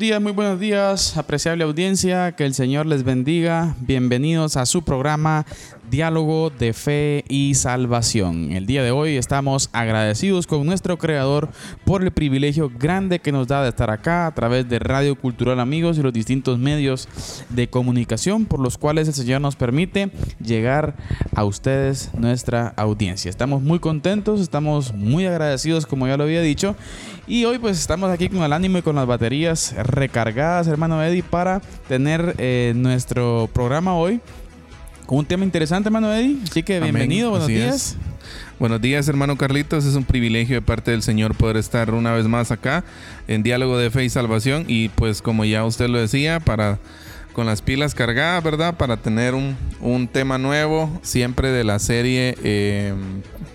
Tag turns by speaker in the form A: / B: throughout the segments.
A: Días, muy buenos días, apreciable audiencia, que el Señor les bendiga. Bienvenidos a su programa Diálogo de Fe y Salvación. El día de hoy estamos agradecidos con nuestro Creador por el privilegio grande que nos da de estar acá a través de Radio Cultural Amigos y los distintos medios de comunicación por los cuales el Señor nos permite llegar a ustedes, nuestra audiencia. Estamos muy contentos, estamos muy agradecidos, como ya lo había dicho, y hoy pues estamos aquí con el ánimo y con las baterías recargadas, hermano Eddie, para tener eh, nuestro programa hoy con un tema interesante, hermano Eddie. Así que bienvenido, buenos días.
B: Buenos días, hermano Carlitos. Es un privilegio de parte del Señor poder estar una vez más acá en Diálogo de Fe y Salvación. Y pues como ya usted lo decía, para con las pilas cargadas, ¿verdad? Para tener un, un tema nuevo, siempre de la serie eh,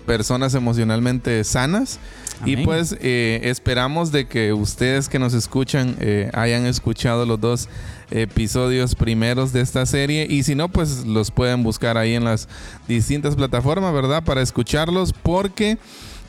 B: Personas emocionalmente sanas. Y pues eh, esperamos de que ustedes que nos escuchan eh, hayan escuchado los dos episodios primeros de esta serie y si no pues los pueden buscar ahí en las distintas plataformas, ¿verdad? Para escucharlos porque...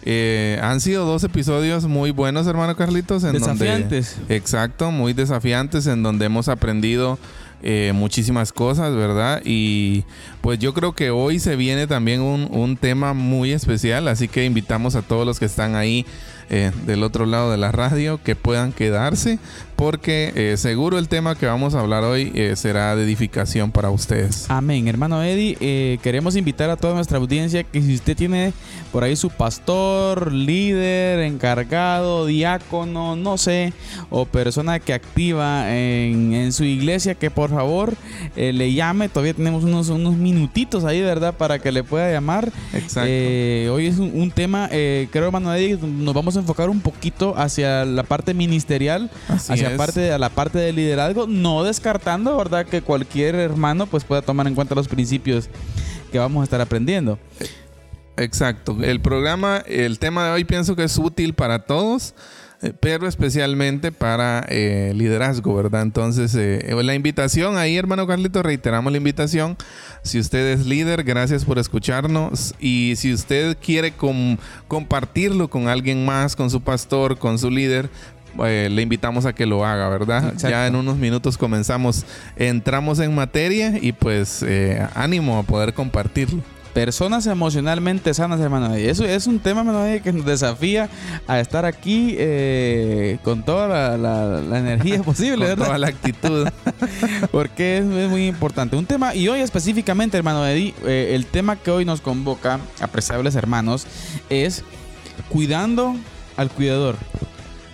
B: Eh, han sido dos episodios muy buenos, hermano Carlitos.
A: En desafiantes.
B: exacto, muy desafiantes, en donde hemos aprendido eh, muchísimas cosas, ¿verdad? Y pues yo creo que hoy se viene también un, un tema muy especial, así que invitamos a todos los que están ahí eh, del otro lado de la radio que puedan quedarse porque eh, seguro el tema que vamos a hablar hoy eh, será de edificación para ustedes.
A: Amén, hermano Eddie. queremos invitar a toda nuestra audiencia que si usted tiene por ahí su pastor, líder, encargado, diácono, no sé, o persona que activa en, su iglesia, que por favor le llame. Todavía tenemos unos, unos minutitos ahí, ¿verdad? Para que le pueda llamar.
B: Exacto.
A: hoy es un, un tema, creo, hermano Eddie, nos vamos a enfocar un poquito hacia la parte ministerial, hacia parte de la parte de liderazgo, no descartando, ¿verdad? Que cualquier hermano pues pueda tomar en cuenta los principios que vamos a estar aprendiendo.
B: Exacto. El programa, el tema de hoy pienso que es útil para todos. Eh, pero especialmente para eh, liderazgo, ¿verdad? Entonces, eh, la invitación ahí, hermano Carlito, reiteramos la invitación. Si usted es líder, gracias por escucharnos. Y si usted quiere compartirlo con alguien más, con su pastor, con su líder, le invitamos a que lo haga, ¿verdad? Ya en unos minutos comenzamos, entramos en materia y pues ánimo a poder compartirlo.
A: Personas emocionalmente sanas, hermano. Y eso es un tema, hermano, que nos desafía a estar aquí eh, con toda la, energía posible,
B: con toda la actitud.
A: Porque es, muy importante. Un tema, y hoy específicamente, hermano Eddie, eh, el tema que hoy nos convoca, apreciables hermanos, es cuidando al cuidador.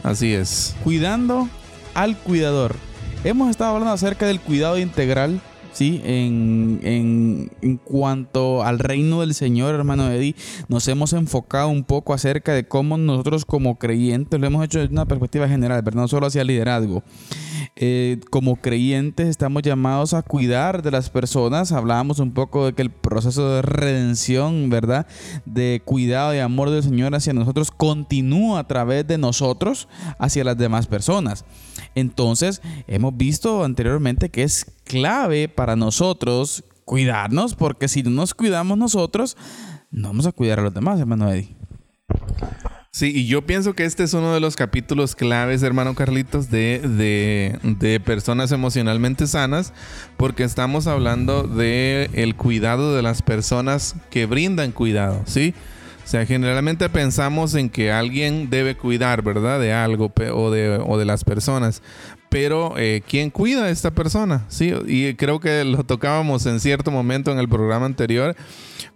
B: Así es.
A: Cuidando al cuidador. Hemos estado hablando acerca del cuidado integral ¿sí? En, en, en, cuanto al reino del Señor, hermano Eddie, nos hemos enfocado un poco acerca de cómo nosotros como creyentes lo hemos hecho desde una perspectiva general, pero no solo hacia el liderazgo. Eh, como creyentes estamos llamados a cuidar de las personas. Hablábamos un poco de que el proceso de redención, ¿verdad? De cuidado y amor del Señor hacia nosotros continúa a través de nosotros hacia las demás personas. Entonces, hemos visto anteriormente que es clave para nosotros cuidarnos, porque si no nos cuidamos nosotros, no vamos a cuidar a los demás, hermano Eddie.
B: Sí, y yo pienso que este es uno de los capítulos claves, hermano Carlitos, de, de, personas emocionalmente sanas, porque estamos hablando de el cuidado de las personas que brindan cuidado, ¿sí? O sea, generalmente pensamos en que alguien debe cuidar, ¿verdad? De algo o de, o de las personas pero eh, ¿quién cuida a esta persona? Sí, y creo que lo tocábamos en cierto momento en el programa anterior,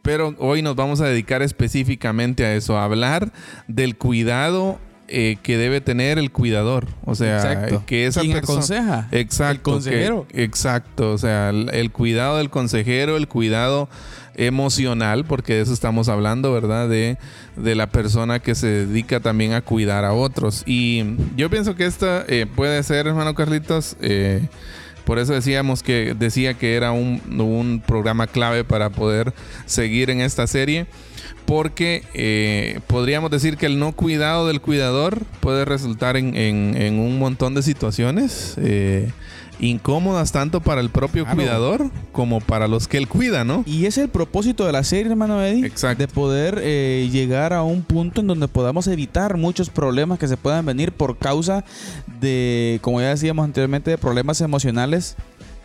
B: pero hoy nos vamos a dedicar específicamente a eso, a hablar del cuidado eh, que debe tener el cuidador. O sea,
A: Exacto.
B: que esa
A: ¿Quién
B: persona.
A: aconseja?
B: Exacto.
A: El consejero.
B: que- exacto. O sea, el, el cuidado del consejero, el cuidado emocional, porque de eso estamos hablando, ¿verdad? De, de la persona que se dedica también a cuidar a otros. Y yo pienso que esta eh, puede ser, hermano Carlitos, eh, por eso decíamos que decía que era un, un programa clave para poder seguir en esta serie. Porque eh, podríamos decir que el no cuidado del cuidador puede resultar en, en- un montón de situaciones incómodas tanto para el propio
A: Claro.
B: cuidador como para los que él cuida, ¿no?
A: Y es el propósito de la serie, hermano Eddie.
B: Exacto.
A: De poder eh, llegar a un punto en donde podamos evitar muchos problemas que se puedan venir por causa de, como ya decíamos anteriormente, de problemas emocionales.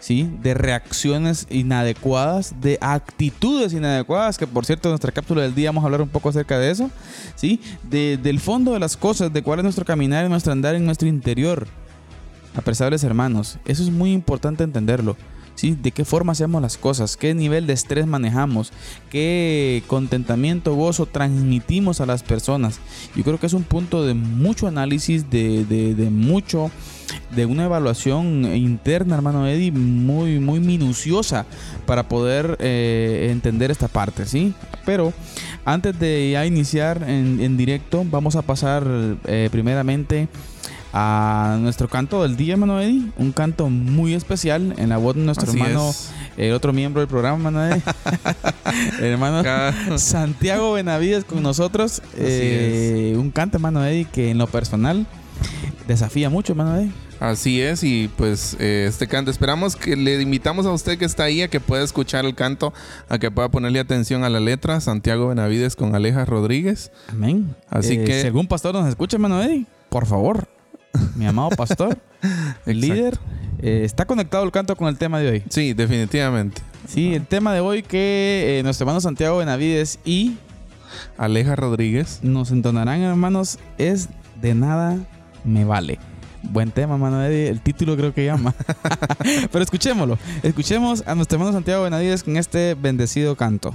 A: ¿Sí? De reacciones inadecuadas, de actitudes inadecuadas, que por cierto en nuestra cápsula del día vamos a hablar un poco acerca de eso, ¿sí? De- del fondo de las cosas, de cuál es nuestro caminar y nuestro andar en nuestro interior. Apreciables hermanos, eso es muy importante entenderlo. ¿sí? De qué forma hacemos las cosas, qué nivel de estrés manejamos, qué contentamiento, gozo transmitimos a las personas. Yo creo que es un punto de mucho análisis, de, de- de mucho, de una evaluación interna, hermano Eddie, muy, muy minuciosa para poder eh, entender esta parte, ¿sí? Pero antes de ya iniciar en, en directo, vamos a pasar eh, primeramente a nuestro canto del día, Eddie. Un canto muy especial en la voz de nuestro
B: Así
A: hermano,
B: es.
A: el otro miembro del programa, Eddie. el hermano
B: Cada-
A: Santiago Benavides con nosotros. Eh, un canto, Eddie, que en lo personal desafía mucho, hermano Eddie.
B: Así es, y pues eh, este canto, esperamos que le invitamos a usted que está ahí a que pueda escuchar el canto, a que pueda ponerle atención a la letra, Santiago Benavides con Aleja Rodríguez.
A: Amén.
B: Así
A: Eh,
B: que-
A: Si algún pastor nos escucha, Eddie, por favor, mi amado pastor, el líder, eh, está conectado el canto con el tema de hoy.
B: Sí, definitivamente.
A: Sí, el tema de hoy que eh, nuestro hermano Santiago Benavides y
B: Aleja Rodríguez.
A: nos entonarán, hermanos, es de nada me vale. Buen tema, hermano Eddie. El título creo que llama. Pero escuchémoslo. Escuchemos a nuestro hermano Santiago Benavides con este bendecido canto.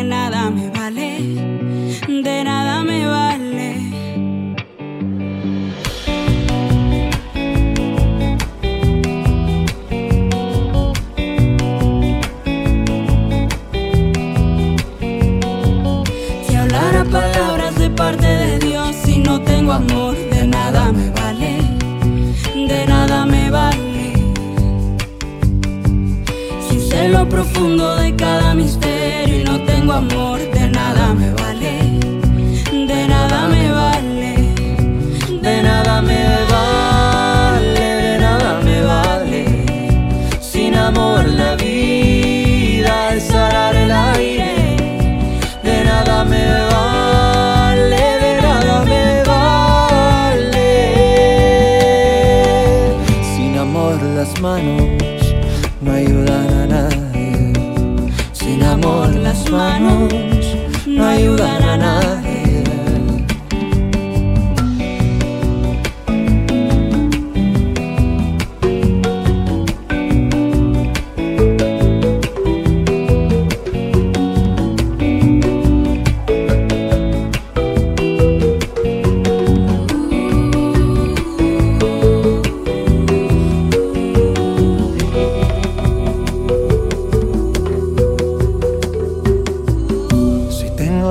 C: profundo de cada misterio y no tengo amor,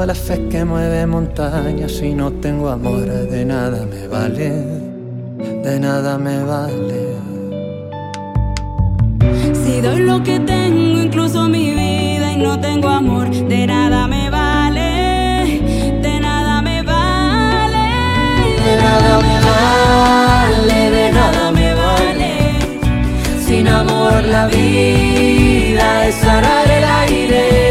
C: La
D: fe que mueve montañas, si no tengo amor, de nada me vale, de nada me vale.
C: Si doy lo que tengo, incluso mi vida, y no tengo amor, de nada me vale, de nada me vale,
D: De nada me vale, de nada me vale. Sin amor la vida es arar el aire.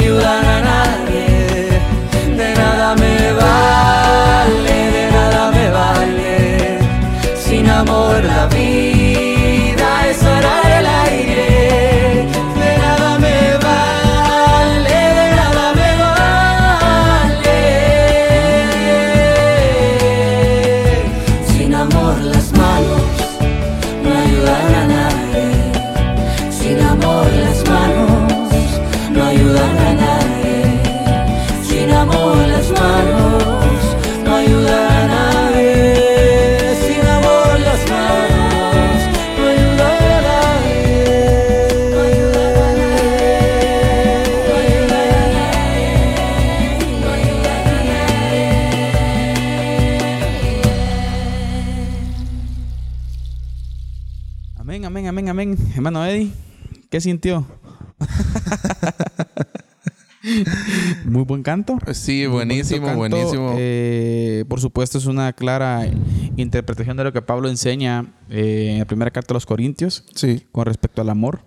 A: you lie. ¿Qué sintió? Muy buen canto.
B: Sí, buenísimo,
A: canto.
B: buenísimo.
A: Eh, por supuesto, es una clara interpretación de lo que Pablo enseña eh, en la primera carta a los Corintios
B: sí.
A: con respecto al amor,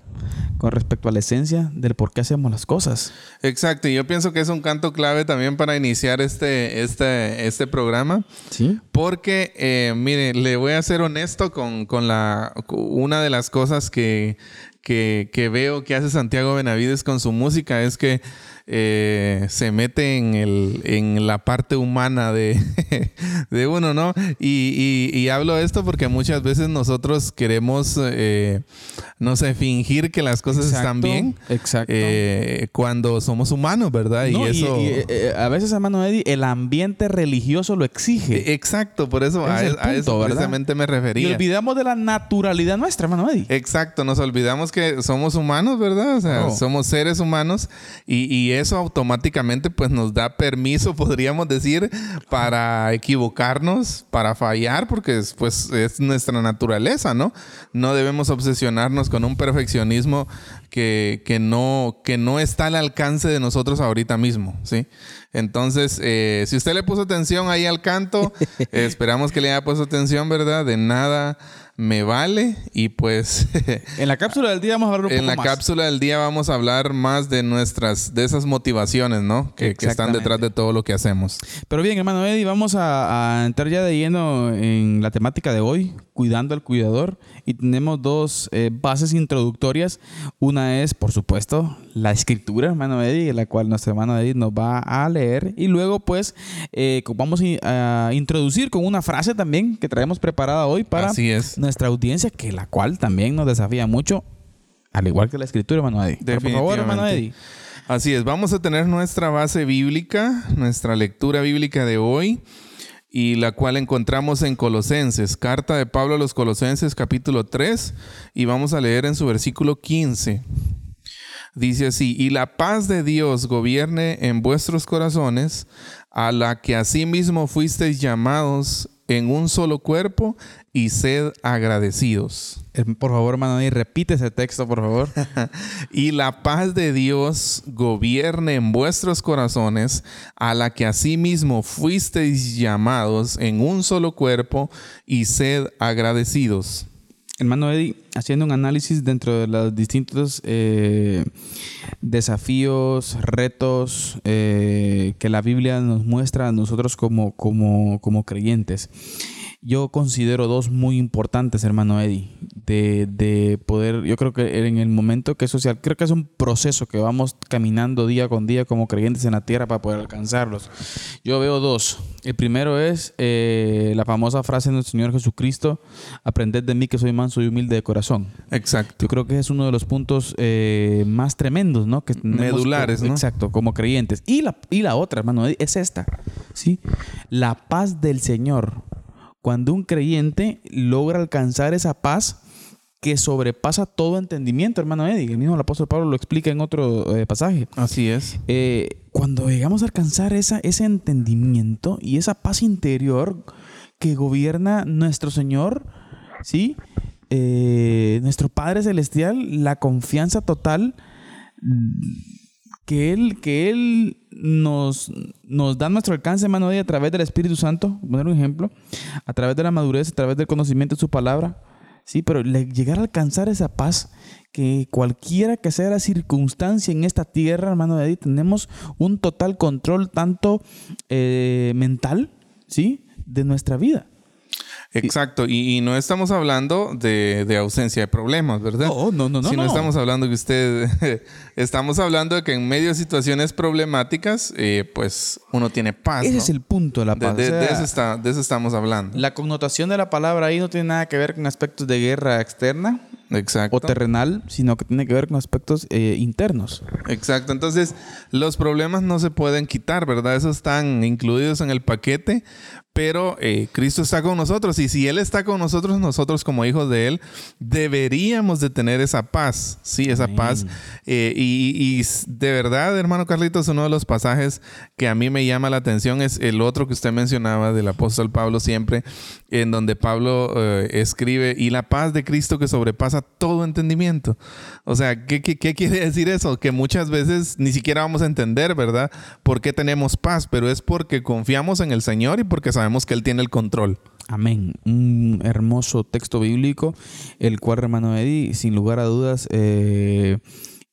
A: con respecto a la esencia del por qué hacemos las cosas.
B: Exacto, y yo pienso que es un canto clave también para iniciar este, este, este programa.
A: ¿Sí?
B: Porque, eh, mire, le voy a ser honesto con, con la, una de las cosas que, que, que veo que hace Santiago Benavides con su música es que eh, se mete en, el, en la parte humana de, de uno, ¿no? Y, y, y hablo de esto porque muchas veces nosotros queremos, eh, no sé, fingir que las cosas están
A: Exacto,
B: bien
A: Exacto.
B: eh, cuando somos humanos, ¿verdad?
A: No,
B: y eso...
A: eh, eh, a veces, hermano Eddie, el ambiente religioso lo exige.
B: Exacto, por eso
A: Ese
B: a,
A: es el
B: a eso
A: punto, ¿verdad?
B: precisamente me
A: y
B: refería.
A: olvidamos de la naturalidad nuestra, hermano Eddie.
B: Exacto, nos olvidamos que somos humanos, ¿verdad? O sea,
A: Claro.
B: somos seres humanos y, y eso automáticamente pues nos da permiso, podríamos decir, para equivocarnos, para fallar, porque es, pues es nuestra naturaleza, ¿no? No debemos obsesionarnos con un perfeccionismo que, que no, que no está al alcance de nosotros ahorita mismo, ¿sí? Entonces, eh, si usted le puso atención ahí al canto, eh, esperamos que le haya puesto atención, ¿verdad? De nada me vale y pues...
A: En la cápsula del día vamos a hablar un
B: En
A: poco
B: la
A: más.
B: cápsula del día vamos a hablar más de nuestras, de esas motivaciones, ¿no? Que, que están detrás de todo lo que hacemos.
A: Pero bien, hermano Eddie, vamos a, a entrar ya de lleno en la temática de hoy, cuidando al cuidador. Y tenemos dos eh, bases introductorias. Una es, por supuesto, la escritura, hermano Eddie, la cual nuestro hermano Eddie nos va a leer. Y luego, pues, eh, vamos a, introducir con una frase también que traemos preparada hoy para
B: Así es.
A: nuestra audiencia, que la cual también nos desafía mucho, al igual que la escritura, hermano Eddie. Pero por favor, hermano. Eddie.
B: Así es, vamos a tener nuestra base bíblica, nuestra lectura bíblica de hoy, y la cual encontramos en Colosenses, carta de Pablo a los Colosenses capítulo 3, y vamos a leer en su versículo 15. Dice así, y la paz de Dios gobierne en vuestros corazones, a la que asimismo fuisteis llamados en un solo cuerpo, y sed agradecidos.
A: Eh, Por favor, hermano Eddie, repite ese texto, por favor.
B: Y la paz de Dios gobierne en vuestros corazones, a la que asimismo fuisteis llamados en un solo cuerpo, y sed agradecidos.
A: Hermano Eddie, haciendo un análisis dentro de los distintos eh, desafíos, retos eh, que la Biblia nos muestra a nosotros como, como, como creyentes. Yo considero dos muy importantes, hermano Eddie, de, de poder, yo creo que en el momento que es social, creo que es un proceso que vamos caminando día con día como creyentes en la tierra para poder alcanzarlos. Yo veo dos. El primero es eh, la famosa frase del Señor Jesucristo, aprended de mí que soy manso y humilde de corazón.
B: Exacto.
A: Yo creo que es uno de los puntos eh, más tremendos, ¿no? Que
B: Medulares,
A: como-
B: ¿no?
A: Exacto, como creyentes. Y la, y la otra, hermano, es esta, ¿sí? La paz del Señor. Cuando un creyente logra alcanzar esa paz que sobrepasa todo entendimiento, hermano Eddie. El mismo el apóstol Pablo lo explica en otro eh, pasaje.
B: Así es.
A: Eh, cuando llegamos a alcanzar esa, ese entendimiento y esa paz interior que gobierna nuestro Señor, ¿sí? Eh, nuestro Padre Celestial, la confianza total que Él, que él nos, nos da nuestro alcance, hermano, Eddie, a través del Espíritu Santo, poner un ejemplo, a través de la madurez, a través del conocimiento de su palabra, Sí, pero le- llegar a alcanzar esa paz, que cualquiera que sea la circunstancia en esta tierra, hermano Eddie, tenemos un total control tanto eh, mental, ¿sí? De nuestra vida.
B: Exacto. Y, y no estamos hablando de, de ausencia de problemas, ¿verdad?
A: No, no, no, no,
B: Si no,
A: no.
B: estamos hablando que usted. estamos hablando de que en medio de situaciones problemáticas, eh, pues uno tiene paz.
A: Ese
B: ¿no?
A: es el punto de la
B: De,
A: paz.
B: de-
A: O sea,
B: de eso está- de eso estamos hablando.
A: La connotación de la palabra ahí no tiene nada que ver con aspectos de guerra externa
B: Exacto.
A: o terrenal, sino que tiene que ver con aspectos eh, internos.
B: Exacto. Entonces, los problemas no se pueden quitar, ¿verdad? Esos están incluidos en el paquete, pero eh, Cristo está con nosotros y si Él está con nosotros, nosotros como hijos de Él deberíamos de tener esa paz, sí, esa paz. Eh, y, y, de verdad, hermano Carlitos, uno de los pasajes que a mí me llama la atención es el otro que usted mencionaba del apóstol Pablo siempre, en donde Pablo eh, escribe, y la paz de Cristo que sobrepasa todo entendimiento. O sea, ¿qué, ¿qué, qué, quiere decir eso? Que muchas veces ni siquiera vamos a entender, ¿verdad? ¿Por qué tenemos paz? Pero es porque confiamos en el Señor y porque sabemos que Él tiene el control.
A: Amén. Un hermoso texto bíblico, el cual, hermano Eddie, sin lugar a dudas, eh,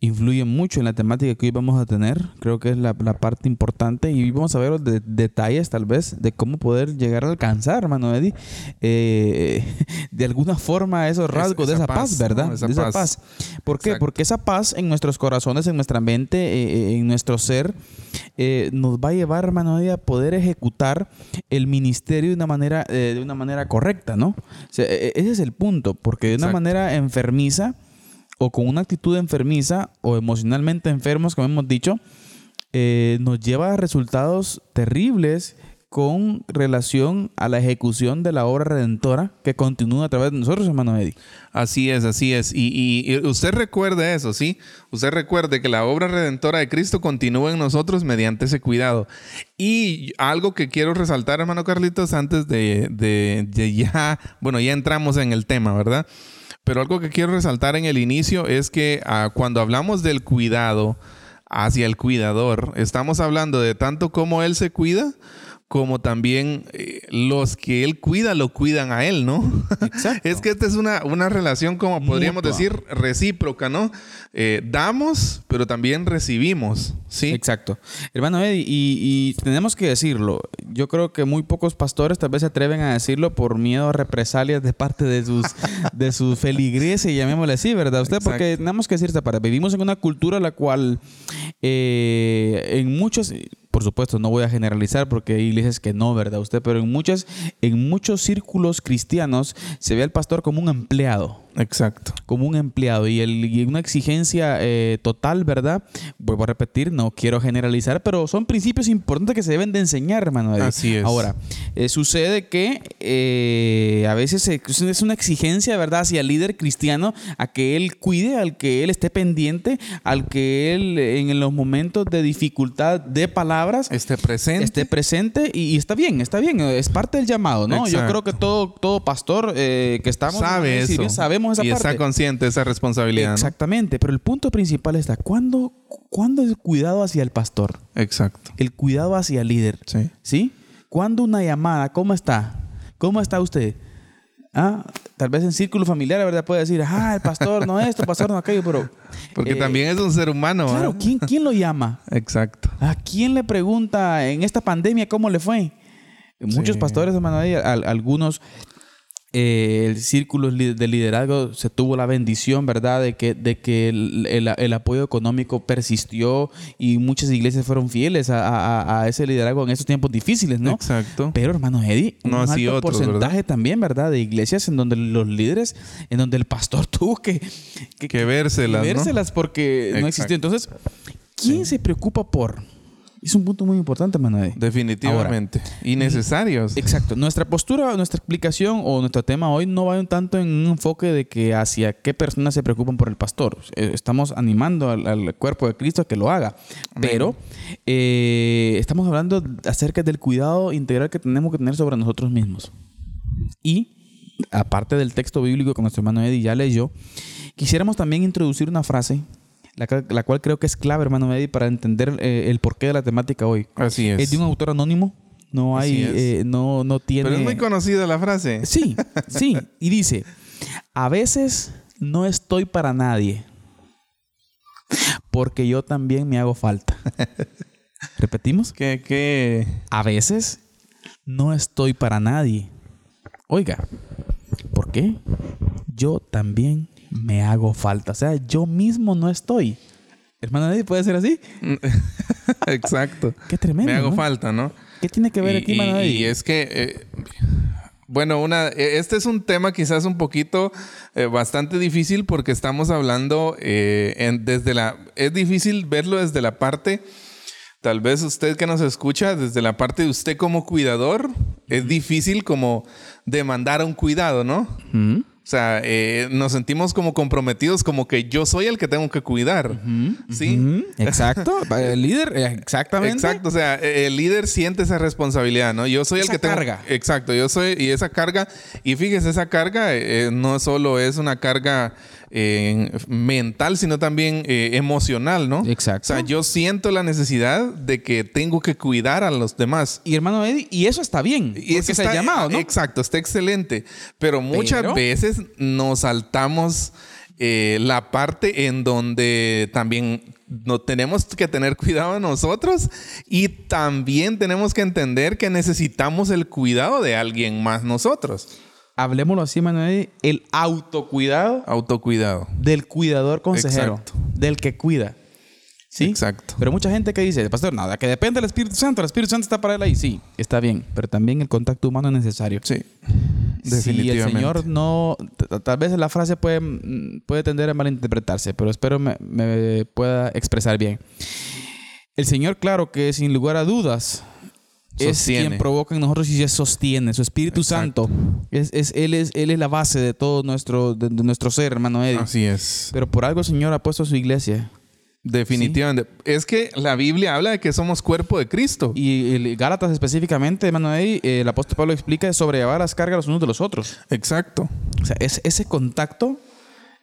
A: influye mucho en la temática que hoy vamos a tener. Creo que es la, la parte importante y vamos a ver los de, detalles tal vez de cómo poder llegar a alcanzar, hermano Eddie, eh, de alguna forma esos rasgos
B: esa
A: de esa paz,
B: paz,
A: ¿verdad?
B: ¿no? Esa
A: de esa
B: paz.
A: paz. ¿Por qué?
B: Exacto.
A: Porque esa paz en nuestros corazones, en nuestra mente, eh, en nuestro ser, eh, nos va a llevar, hermano Eddie, a poder ejecutar el ministerio de una manera, eh, de una manera correcta, ¿no? O sea, e- ese es el punto, porque de una
B: Exacto.
A: manera enfermiza o con una actitud enfermiza o emocionalmente enfermos, como hemos dicho, eh, nos lleva a resultados terribles con relación a la ejecución de la obra redentora que continúa a través de nosotros, hermano Eddie.
B: Así es, así es. Y, usted recuerde eso, ¿sí? Usted recuerde que la obra redentora de Cristo continúa en nosotros mediante ese cuidado. Y algo que quiero resaltar, hermano Carlitos, antes de- de ya, bueno, ya entramos en el tema, ¿verdad? Pero algo que quiero resaltar en el inicio es que ah, cuando hablamos del cuidado hacia el cuidador, estamos hablando de tanto cómo él se cuida, como también eh, los que él cuida lo cuidan a él, ¿no?
A: Exacto.
B: es que esta es una, una relación, como podríamos
A: Mutua.
B: decir, recíproca, ¿no? Eh, damos, pero también recibimos, ¿sí?
A: Exacto. Hermano Eddie, y, y tenemos que decirlo. Yo creo que muy pocos pastores tal vez se atreven a decirlo por miedo a represalias de parte de sus, de sus feligreses, llamémosle así, ¿verdad? Usted, porque tenemos que decir esta parte. Vivimos en una cultura la cual eh, en muchos, por supuesto, no voy a generalizar porque hay iglesias que no, ¿verdad? Usted, pero en muchas, en muchos círculos cristianos se ve al pastor como un empleado
B: Exacto.
A: como un empleado y, el, y una exigencia eh, total, ¿verdad? Vuelvo a repetir, no quiero generalizar, pero son principios importantes que se deben de enseñar, hermano.
B: Así es.
A: Ahora, eh, sucede que eh, a veces es una exigencia, ¿verdad?, hacia el líder cristiano a que él cuide, al que él esté pendiente, al que él en los momentos de dificultad de palabras
B: Esté presente.
A: esté presente y, y está bien, está bien, es parte del llamado, ¿no? Yo creo que todo, todo pastor que estamos
B: sabe eso.
A: bien esa
B: y
A: parte.
B: está consciente de esa responsabilidad. ¿no?
A: Exactamente, pero el punto principal está, ¿cuándo, ¿cuándo el cuidado hacia el pastor?
B: Exacto.
A: El cuidado hacia el líder.
B: Sí.
A: ¿Sí? ¿Cuándo una llamada? ¿Cómo está? ¿Cómo está usted? Ah, tal vez en círculo familiar, ¿verdad? Puede decir, ah, el pastor no esto, el pastor no aquello, pero...
B: Porque
A: eh,
B: también es un ser humano.
A: Claro. ¿quién, ¿quién lo llama?
B: Exacto.
A: ¿A quién le pregunta en esta pandemia cómo le fue? Muchos
B: Sí.
A: pastores, hermano, algunos, eh, el círculo de liderazgo se tuvo la bendición, ¿verdad? De que, de que el, el- el apoyo económico persistió y muchas iglesias fueron fieles a, a- a ese liderazgo en esos tiempos difíciles, ¿no?
B: Exacto.
A: Pero, hermano Eddie, un
B: No
A: alto
B: otros,
A: porcentaje
B: ¿verdad?
A: también, ¿verdad? De iglesias en donde los líderes, en donde el pastor tuvo que,
B: Que vérselas, ¿no?
A: vérselas porque no existió. Entonces, ¿quién se preocupa por? Es un punto muy importante, Eddie.
B: Definitivamente. y necesarios.
A: Exacto. Nuestra postura, nuestra explicación o nuestro tema hoy no va un tanto en un enfoque de que hacia qué personas se preocupan por el pastor. Eh, Estamos animando al, al cuerpo de Cristo a que lo haga. Pero eh, estamos hablando acerca del cuidado integral que tenemos que tener sobre nosotros mismos. Y aparte del texto bíblico que nuestro hermano Eddie ya leyó, quisiéramos también introducir una frase, la, la cual creo que es clave, hermano Eddie, para entender eh, el porqué de la temática hoy.
B: Así es.
A: Es de un autor anónimo. No hay, eh, no, no tiene.
B: Pero es muy conocida la frase.
A: Sí, sí. Y dice: A veces no estoy para nadie. Porque yo también me hago falta. ¿Repetimos?
B: Que, que
A: A veces no estoy para nadie. Oiga, ¿por qué? Yo también me hago falta. O sea, yo mismo no estoy. Hermano, ¿nadie puede ser así?
B: Exacto.
A: Qué tremendo.
B: Me hago
A: ¿no?
B: falta, ¿no?
A: ¿Qué tiene que ver
B: y,
A: aquí, hermano?
B: y es que, eh, bueno, una, eh, este es un tema quizás un poquito eh, bastante difícil porque estamos hablando eh, en- desde la, es difícil verlo desde la parte, tal vez usted que nos escucha, desde la parte de usted como cuidador es difícil como demandar un cuidado, ¿no? O sea, eh, nos sentimos como comprometidos, como que yo soy el que tengo que cuidar. ¿Sí?
A: Exacto. El líder, eh, exactamente.
B: Exacto, o sea, eh, el líder siente esa responsabilidad, ¿no? Yo soy
A: Esa
B: el que tengo.
A: carga.
B: Exacto, yo soy. Y esa carga, y fíjese, esa carga eh, no solo es una carga eh, mental, sino también eh, emocional, ¿no?
A: Exacto.
B: O sea, yo siento la necesidad de que tengo que cuidar a los demás.
A: Y hermano Eddie, y eso está bien.
B: Y eso
A: es el
B: está
A: llamado, ¿no?
B: Exacto, está excelente. Pero muchas
A: Pero-
B: veces nos saltamos eh, la parte en donde también no tenemos que tener cuidado de nosotros y también tenemos que entender que necesitamos el cuidado de alguien más nosotros.
A: Hablemoslo así, Eddie, el autocuidado
B: Autocuidado.
A: del cuidador consejero,
B: Exacto.
A: del que cuida. ¿Sí?
B: Exacto.
A: Pero mucha gente que dice, pastor, nada, que depende del Espíritu Santo, el Espíritu Santo está para él ahí. Sí, está bien, pero también el contacto humano es necesario.
B: Sí.
A: Si el. Señor no, tal vez la frase puede, mm, puede tender a malinterpretarse, pero espero me, me pueda expresar bien. El Señor, claro que sin lugar a dudas, es
B: Sostiene.
A: quien provoca en nosotros y se sostiene. Su Espíritu
B: Exacto.
A: Santo, es, es- él, es, él es la base de todo nuestro, de, de nuestro ser, hermano Eddie.
B: Así es.
A: Pero por algo el Señor ha puesto a su iglesia.
B: Definitivamente. Es que la Biblia habla de que somos cuerpo de Cristo.
A: Y el Gálatas específicamente, hermano Eddie, eh, el apóstol Pablo explica de sobrellevar las cargas los unos de los otros.
B: Exacto.
A: O sea, es- ese contacto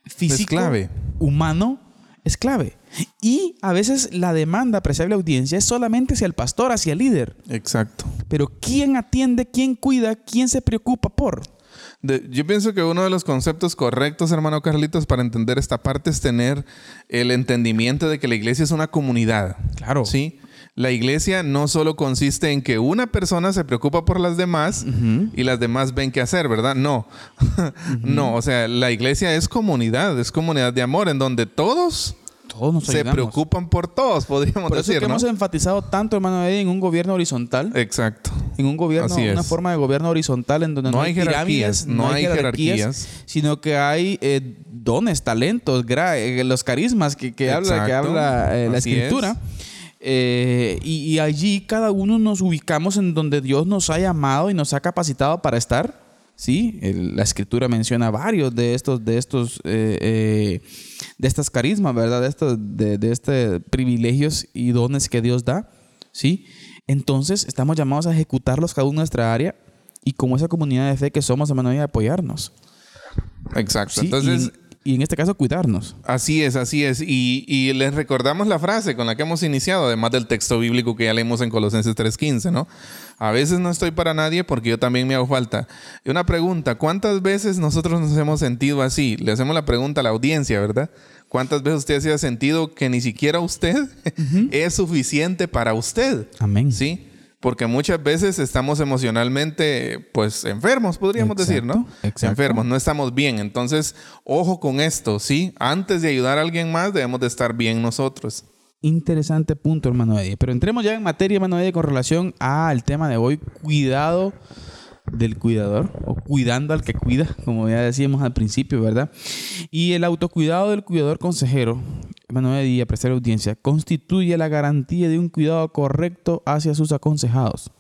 A: físico,
B: clave.
A: humano, es clave. Y a veces la demanda, apreciable audiencia, es solamente hacia el pastor, hacia el líder.
B: Exacto.
A: Pero ¿quién atiende, quién cuida, quién se preocupa por?
B: De- yo pienso que uno de los conceptos correctos, hermano Carlitos, para entender esta parte es tener el entendimiento de que la iglesia es una comunidad.
A: Claro.
B: Sí. La iglesia no solo consiste en que una persona se preocupa por las demás y las demás ven qué hacer, ¿verdad? No. no, o sea, la iglesia es comunidad, es comunidad de amor en donde todos
A: Todos nos
B: se preocupan por todos, podríamos
A: Por eso es
B: decir,
A: que
B: ¿no?
A: hemos enfatizado tanto, hermano en un gobierno horizontal.
B: Exacto.
A: en un gobierno,
B: Así
A: una
B: es.
A: forma de gobierno horizontal en donde no,
B: No
A: hay
B: jerarquías, no hay jerarquías.
A: sino que hay eh, dones, talentos, eh, los carismas que, que habla, que habla eh, la escritura. Eh, y, y allí cada uno nos ubicamos en donde Dios nos ha llamado y nos ha capacitado para estar. Sí, El- la escritura menciona varios de estos, de estos, eh, eh, de estas carismas, ¿verdad? De estos, de, de este privilegios y dones que Dios da. Sí. Entonces estamos llamados a ejecutarlos cada uno en nuestra área y como esa comunidad de fe que somos, hermano, y apoyarnos.
B: Exacto.
A: Sí,
B: Entonces,
A: y, y en este caso cuidarnos.
B: Así es, así es. Y, y les recordamos la frase con la que hemos iniciado, además del texto bíblico que ya leímos en Colosenses 3.15, ¿no? A veces no estoy para nadie porque yo también me hago falta. Y una pregunta, ¿cuántas veces nosotros nos hemos sentido así? Le hacemos la pregunta a la audiencia, ¿verdad? ¿Cuántas veces usted se ha sentido que ni siquiera usted es suficiente para usted?
A: Amén.
B: ¿Sí? Porque muchas veces estamos emocionalmente, pues, enfermos, podríamos decir, ¿no?
A: Exacto.
B: Enfermos, no estamos bien. Entonces, ojo con esto, ¿sí? Antes de ayudar a alguien más, debemos de estar bien nosotros.
A: Interesante punto, hermano Eddie. Pero entremos ya en materia, hermano Eddie, con relación al tema de hoy, cuidado del cuidador o cuidando al que cuida, como ya decíamos al principio, ¿verdad? Y el autocuidado del cuidador consejero, hermano Eddie, apreciar audiencia, constituye la garantía de un cuidado correcto hacia sus aconsejados.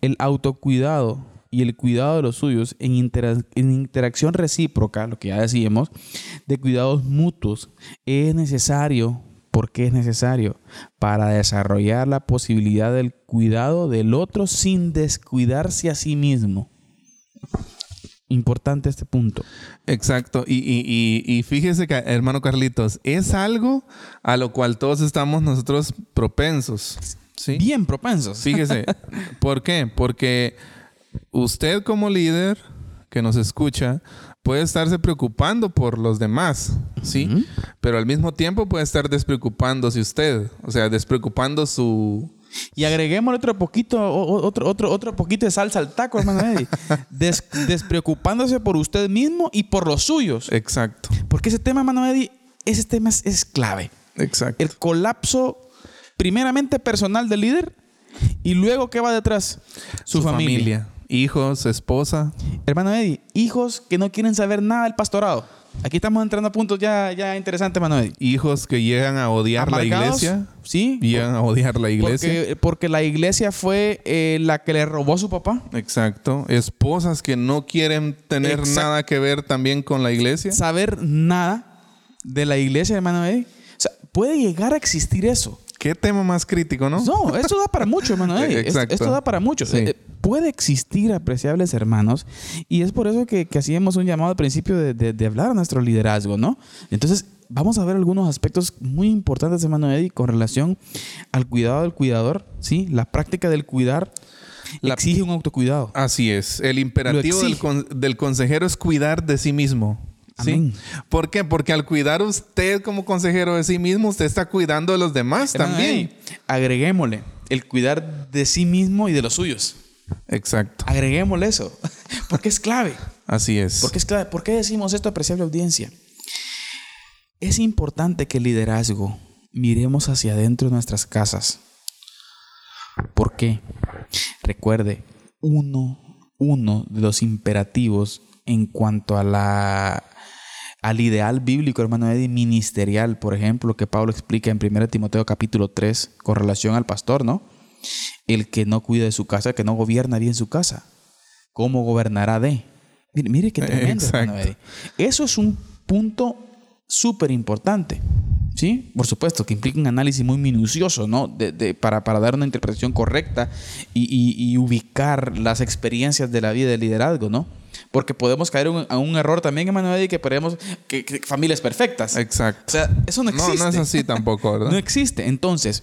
A: El autocuidado y el cuidado de los suyos en interacción recíproca, lo que ya decíamos, de cuidados mutuos, es necesario, porque es necesario, para desarrollar la posibilidad del cuidado del otro sin descuidarse a sí mismo. Importante este punto.
B: Exacto. Y, y- y- y fíjese, que, hermano Carlitos, es algo a lo cual todos estamos nosotros propensos. ¿sí?
A: Bien propensos.
B: Fíjese, ¿por qué? Porque usted como líder que nos escucha puede estarse preocupando por los demás, ¿sí? Pero al mismo tiempo puede estar despreocupándose usted, o sea, despreocupando su...
A: Y agreguémosle otro poquito, otro, otro, otro poquito de salsa al taco, hermano Eddie. Des- despreocupándose por usted mismo y por los suyos.
B: Exacto,
A: Porque ese tema, hermano Eddie, ese tema es, es clave.
B: exacto.
A: El colapso, primeramente personal del líder, y luego, ¿qué va detrás? Su, familia.
B: Hijos, esposa.
A: Hermano Eddie, hijos que no quieren saber nada del pastorado. Aquí estamos entrando a puntos ya, ya interesantes, Manuel.
B: Hijos que llegan a odiar la iglesia.
A: Sí.
B: Llegan a odiar la iglesia.
A: Porque, porque la iglesia fue eh, la que le robó a su papá.
B: Exacto. Esposas que no quieren tener
A: Exacto.
B: nada que ver también con la iglesia.
A: Saber nada de la iglesia, hermano Eddie. O sea, puede llegar a existir eso.
B: Qué tema más crítico, ¿no?
A: No, esto da para mucho, hermano Eddie.
B: Exacto.
A: Esto da para mucho.
B: Sí.
A: Eh, puede existir apreciables hermanos y es por eso que, que hacíamos un llamado al principio de, de- de hablar a nuestro liderazgo, ¿no? Entonces, vamos a ver algunos aspectos muy importantes, hermano Eddie, con relación al cuidado del cuidador, ¿sí? La práctica del cuidar
B: La-
A: exige un autocuidado.
B: Así es. El imperativo del,
A: exige.
B: con- del consejero es cuidar de sí mismo. ¿sí? ¿Por qué? Porque al cuidar usted como consejero de sí mismo, usted está cuidando de los demás
A: Hermano
B: también.
A: Eddie, agreguémosle el cuidar de sí mismo y de los suyos.
B: Exacto.
A: Agreguémosle eso, porque es clave.
B: Así es.
A: Porque es clave. ¿Por qué decimos esto, apreciable audiencia? Es importante que el liderazgo miremos hacia adentro de nuestras casas. ¿Por qué? Recuerde, uno, uno de los imperativos en cuanto a la al ideal bíblico, hermano Eddie, ministerial, por ejemplo, que Pablo explica en 1 Timoteo capítulo 3 con relación al pastor, ¿no? El que no cuida de su casa, que no gobierna bien su casa. ¿Cómo gobernará de? Mire, mire qué tremendo. Eso es un punto súper importante. ¿Sí? Por supuesto, que implica un análisis muy minucioso, ¿no? De- de- para, para dar una interpretación correcta y, y- y ubicar las experiencias de la vida del liderazgo, ¿no? Porque podemos caer un- a un error también, Emanuel, Eddie, que podemos que, que familias perfectas.
B: Exacto.
A: O sea, eso no
B: no,
A: existe.
B: no es así tampoco, ¿verdad?
A: No existe. Entonces,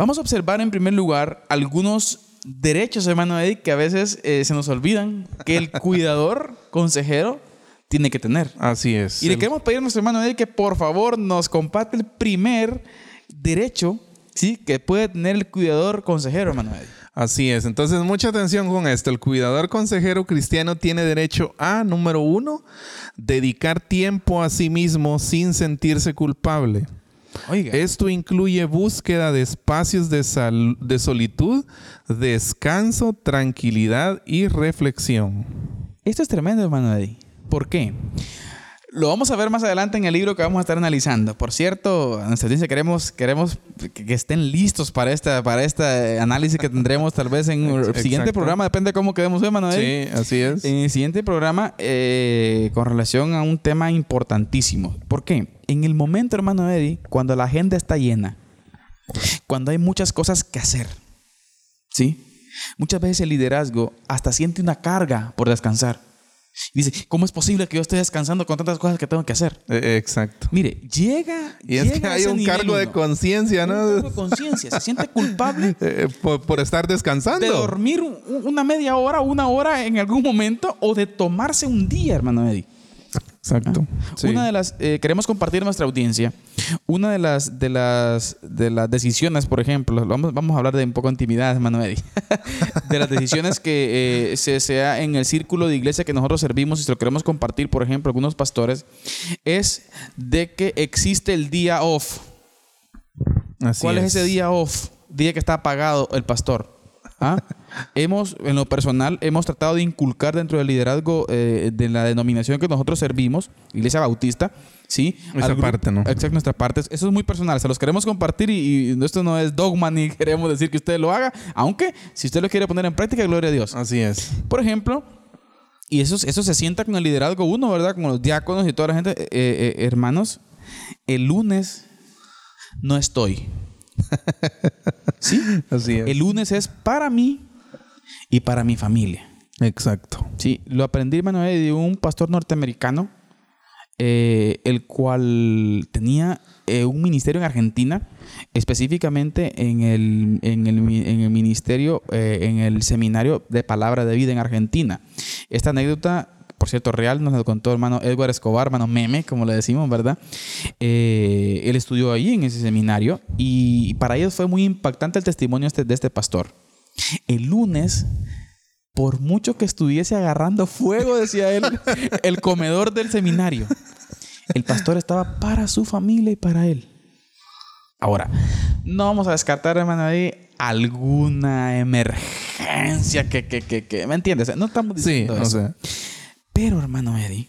A: vamos a observar en primer lugar algunos derechos, hermano Eddie, que a veces eh, se nos olvidan que el cuidador, consejero, tiene que tener.
B: Así es.
A: Y le queremos pedir a nuestro hermano Eddie que por favor nos comparte el primer derecho ¿sí? que puede tener el cuidador consejero, hermano Eddie.
B: Así es. Entonces, mucha atención con esto. El cuidador consejero cristiano tiene derecho a, número uno, dedicar tiempo a sí mismo sin sentirse culpable.
A: Oiga,
B: Esto incluye búsqueda de espacios de, sal- de solitud, descanso, tranquilidad y reflexión.
A: esto es tremendo, hermano Eddie. ¿Por qué? Lo vamos a ver más adelante en el libro que vamos a estar analizando. Por cierto, a nuestra audiencia queremos, queremos que, estén listos para, esta, para este análisis que tendremos tal vez en el siguiente
B: exacto.
A: programa. Depende de cómo quedemos hoy, hermano Eddie.
B: Sí, así es.
A: En el siguiente programa, eh, con relación a un tema importantísimo. ¿Por qué? En el momento, hermano Eddie, cuando la agenda está llena, cuando hay muchas cosas que hacer, ¿sí? Muchas veces el liderazgo hasta siente una carga por descansar. Dice, ¿cómo es posible que yo esté descansando con tantas cosas que tengo que hacer?
B: Eh, exacto.
A: Mire, llega.
B: Y es que hay un cargo de conciencia,
A: Un
B: ¿no?
A: cargo de conciencia. Se siente culpable
B: Eh, por, por estar descansando.
A: de dormir un- una media hora, una hora en algún momento o de tomarse un día, hermano Eddie.
B: Exacto. Sí.
A: Una de las eh, queremos compartir nuestra audiencia. Una de las de las de las decisiones, por ejemplo, vamos, vamos a hablar de un poco de intimidad, Eddie. de las decisiones que eh, se sea en el círculo de iglesia que nosotros servimos y se lo queremos compartir, por ejemplo, algunos pastores, es de que existe el día off.
B: Así
A: ¿Cuál es. ese día off? Día que está apagado el pastor. ¿Ah? hemos, en lo personal, hemos tratado de inculcar dentro del liderazgo eh, de la denominación que nosotros servimos, Iglesia Bautista, ¿sí?
B: Nuestra parte, ¿no?
A: Exacto, nuestra parte. Eso es muy personal, se los queremos compartir y, y esto no es dogma ni queremos decir que usted lo haga, aunque si usted lo quiere poner en práctica, gloria a Dios.
B: Así es.
A: Por ejemplo, y eso, eso se sienta con el liderazgo uno, ¿verdad? Con los diáconos y toda la gente. Eh, eh, hermanos, el lunes no estoy. ¿Sí?
B: Así es.
A: El lunes es para mí y para mi familia.
B: Exacto.
A: Sí, lo aprendí, hermano, eh, de un pastor norteamericano, eh, el cual tenía eh, un ministerio en Argentina, específicamente en el, en el, en el ministerio, eh, en el seminario de palabra de vida en Argentina. Esta anécdota, por cierto, real, nos la contó hermano Edward Escobar, hermano Meme, como le decimos, ¿verdad? Eh, él estudió ahí en ese seminario y para ellos fue muy impactante el testimonio este- de este pastor. El lunes por mucho que estuviese agarrando fuego, decía él, el comedor del seminario. El pastor estaba para su familia y para él. Ahora, no vamos a descartar, hermano, ahí alguna emergencia que, que, que, que- ¿me entiendes? No estamos
B: Sí,
A: diciendo
B: o
A: eso.
B: sea.
A: Pero, hermano Eddie,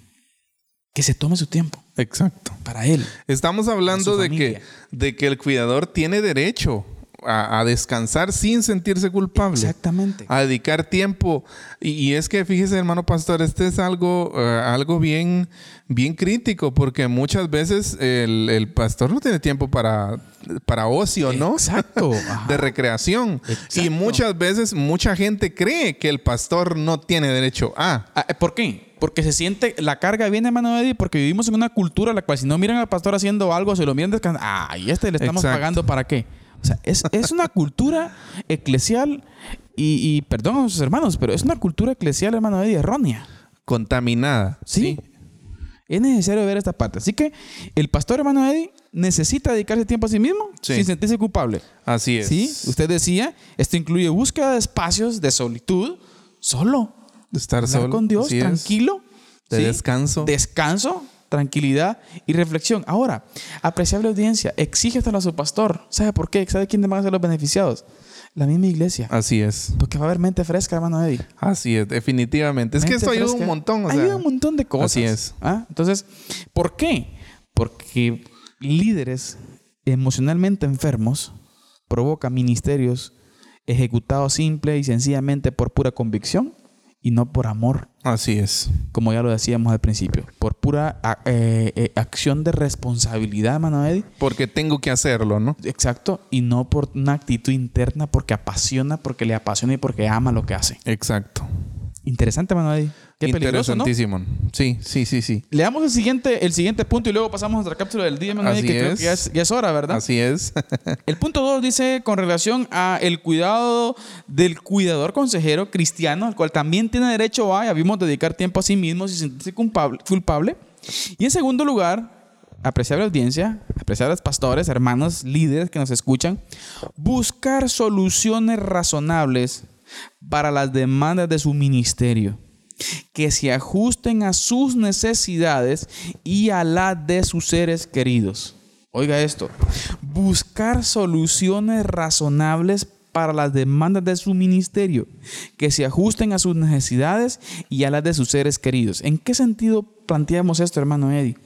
A: que se tome su tiempo
B: Exacto.
A: para él.
B: Estamos hablando de que, de que el cuidador tiene derecho a, a descansar sin sentirse culpable.
A: Exactamente.
B: A dedicar tiempo. Y, y es que fíjese, hermano pastor, este es algo, eh, algo bien, bien crítico, porque muchas veces el, el pastor no tiene tiempo para, para ocio, ¿no?
A: Exacto. Ajá.
B: de recreación.
A: Exacto.
B: Y muchas veces mucha gente cree que el pastor no tiene derecho a.
A: Ah, ¿Por qué? Porque se siente, la carga viene, hermano Eddie, porque vivimos en una cultura en la cual si no miran al pastor haciendo algo, se lo miran descansando. Ah, y este le estamos
B: Exacto.
A: pagando para qué. O sea, es, es una cultura eclesial y, y perdón a sus hermanos, pero es una cultura eclesial, hermano Eddie, errónea.
B: Contaminada.
A: Sí. Es necesario ver esta parte. Así que el pastor, hermano Eddie, necesita dedicarse tiempo a sí mismo
B: Sí.
A: sin sentirse culpable.
B: Así es.
A: Sí, usted decía, esto incluye búsqueda de espacios de solitud, solo.
B: Estar solo.
A: con Dios,
B: así es.
A: tranquilo.
B: De
A: ¿sí?
B: descanso.
A: Descanso, tranquilidad y reflexión. Ahora, apreciable audiencia, exígeselo a su pastor. ¿Sabe por qué? ¿Sabe quién van a ser los beneficiados? La misma iglesia.
B: Así es.
A: Porque va a haber mente fresca, hermano Eddie.
B: Así es, definitivamente. Es que esto ayuda
A: fresca.
B: un montón. o sea,
A: ayuda un montón de cosas.
B: Así es.
A: ¿ah? Entonces, ¿por qué? Porque líderes emocionalmente enfermos provocan ministerios ejecutados simple y sencillamente por pura convicción y no por amor,
B: Así es.
A: como ya lo decíamos al principio, por pura eh, eh, acción de responsabilidad, Eddie.
B: Porque tengo que hacerlo, ¿no?
A: Exacto, y no por una actitud interna, porque apasiona, porque le apasiona y porque ama lo que hace.
B: Exacto.
A: Interesante, Eddie. Qué peligroso, ¿no?
B: Interesantísimo. Sí, sí, sí, sí.
A: Le damos el siguiente, el siguiente punto y luego pasamos a nuestra cápsula del día,
B: Así
A: que creo
B: es.
A: que ya es, ya es hora, ¿verdad?
B: Así es.
A: El punto 2 dice con relación a el cuidado del cuidador consejero cristiano, al cual también tiene derecho a, ya vimos, dedicar tiempo a sí mismo sin sentirse culpable, culpable. Y en segundo lugar, apreciable audiencia, apreciables pastores, hermanos, líderes que nos escuchan, buscar soluciones razonables para las demandas de su ministerio que se ajusten a sus necesidades y a las de sus seres queridos. Oiga esto, buscar soluciones razonables para las demandas de su ministerio, que se ajusten a sus necesidades y a las de sus seres queridos. ¿En qué sentido planteamos esto, hermano Eddie?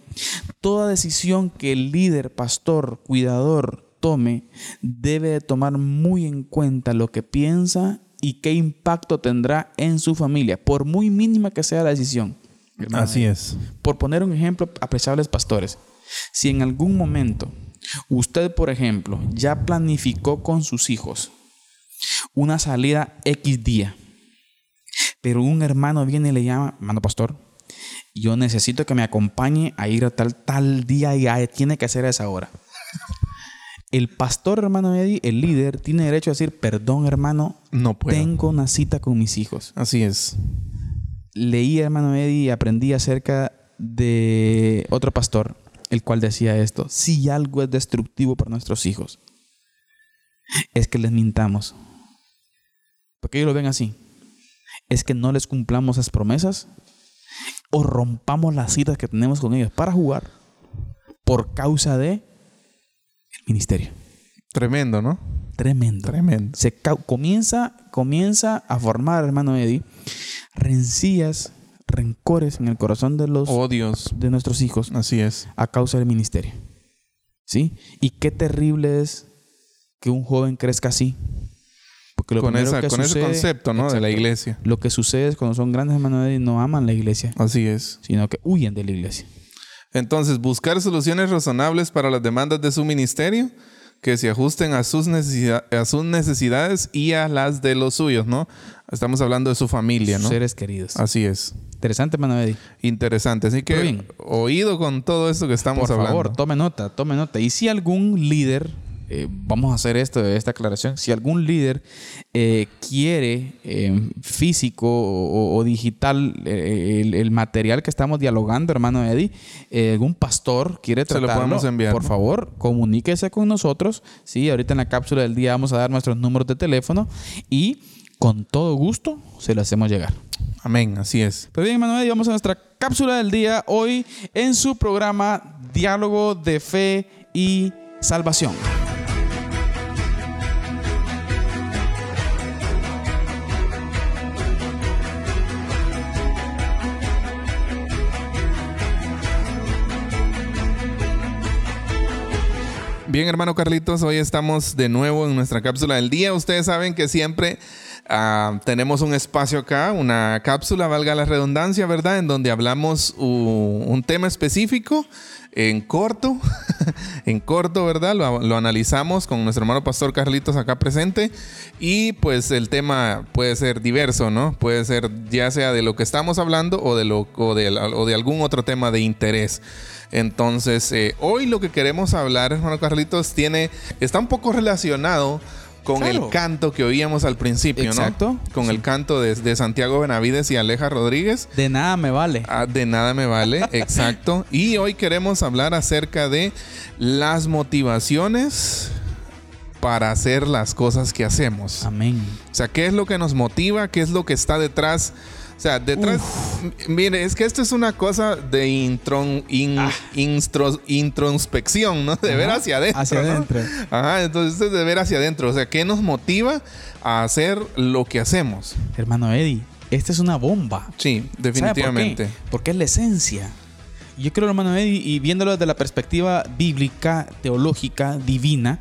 A: Toda decisión que el líder, pastor, cuidador tome debe de tomar muy en cuenta lo que piensa y qué impacto tendrá en su familia, por muy mínima que sea la decisión.
B: Así es.
A: Por poner un ejemplo, apreciables pastores, si en algún momento usted, por ejemplo, ya planificó con sus hijos una salida X día, pero un hermano viene y le llama, hermano pastor, yo necesito que me acompañe a ir a tal, tal día y tiene que ser a esa hora. El pastor, hermano Eddie, el líder, tiene derecho a decir, perdón, hermano,
B: No puedo.
A: tengo una cita con mis hijos
B: Así es.
A: leí, hermano Eddie, y aprendí acerca de otro pastor, el cual decía esto, si algo es destructivo para nuestros hijos, es que les mintamos. Porque ellos lo ven así. Es que no les cumplamos esas promesas o rompamos las citas que tenemos con ellos para jugar por causa de ministerio.
B: Tremendo, ¿no?
A: Tremendo
B: Tremendo.
A: se comienza, comienza a formar, hermano Eddie, rencillas, rencores en el corazón de los
B: Odios.
A: de nuestros hijos
B: Así es.
A: a causa del ministerio. ¿Sí? Y qué terrible es que un joven crezca así. Porque lo
B: Con, esa,
A: que
B: con ese
A: sucede-
B: concepto, ¿no? De la iglesia.
A: Lo que sucede es cuando son grandes hermanos Eddie no aman la iglesia,
B: Así es.
A: sino que huyen de la iglesia.
B: Entonces, buscar soluciones razonables para las demandas de su ministerio que se ajusten a sus, necesida- a sus necesidades y a las de los suyos, ¿no? Estamos hablando de su familia,
A: Sus
B: ¿no?
A: seres queridos.
B: Así es.
A: Interesante, Eddie.
B: Interesante. Así que,
A: bien.
B: oído con todo esto que estamos
A: Por
B: hablando.
A: favor, tome nota, tome nota. Y si algún líder, eh, vamos a hacer esto, esta aclaración, si algún líder eh, quiere eh, físico o, o digital el, el material que estamos dialogando, hermano Eddie, algún pastor quiere
B: Se lo
A: tratarlo,
B: podemos enviar,
A: por
B: ¿no?
A: favor, comuníquese con nosotros. Sí, ahorita en la cápsula del día vamos a dar nuestros números de teléfono y con todo gusto se lo hacemos llegar.
B: Amén. Así es.
A: Pues bien, Manuel, vamos a nuestra cápsula del día hoy en su programa Diálogo de Fe y Salvación.
B: Bien, hermano Carlitos, hoy estamos de nuevo en nuestra cápsula del día. Ustedes saben que siempre ah, tenemos un espacio acá, una cápsula, valga la redundancia, ¿verdad? En donde hablamos u- un tema específico en corto, en corto, ¿verdad? Lo, analizamos con nuestro hermano pastor Carlitos acá presente y pues el tema puede ser diverso, ¿no? Puede ser ya sea de lo que estamos hablando o de algún otro tema de interés. Entonces, eh, hoy lo que queremos hablar, hermano Carlitos, tiene, está un poco relacionado con
A: Claro.
B: el canto que oíamos al principio,
A: Exacto.
B: ¿no? Con el canto de, de Santiago Benavides y Aleja Rodríguez.
A: De nada me vale.
B: Ah, de nada me vale, exacto. Y hoy queremos hablar acerca de las motivaciones para hacer las cosas que hacemos.
A: Amén.
B: O sea, ¿qué es lo que nos motiva? ¿Qué es lo que está detrás? O sea, detrás, mire, es que esto es una cosa de intron, in- instros- introspección, ¿no? De ver hacia adentro.
A: hacia
B: ¿no?
A: adentro.
B: Ajá, entonces es de ver hacia adentro. O sea, ¿qué nos motiva a hacer lo que hacemos?
A: Hermano Eddie, esta es una bomba.
B: Sí,
A: ¿Sabe
B: definitivamente.
A: por qué? Porque es la esencia. Yo creo, hermano Eddie, y viéndolo desde la perspectiva bíblica, teológica, divina,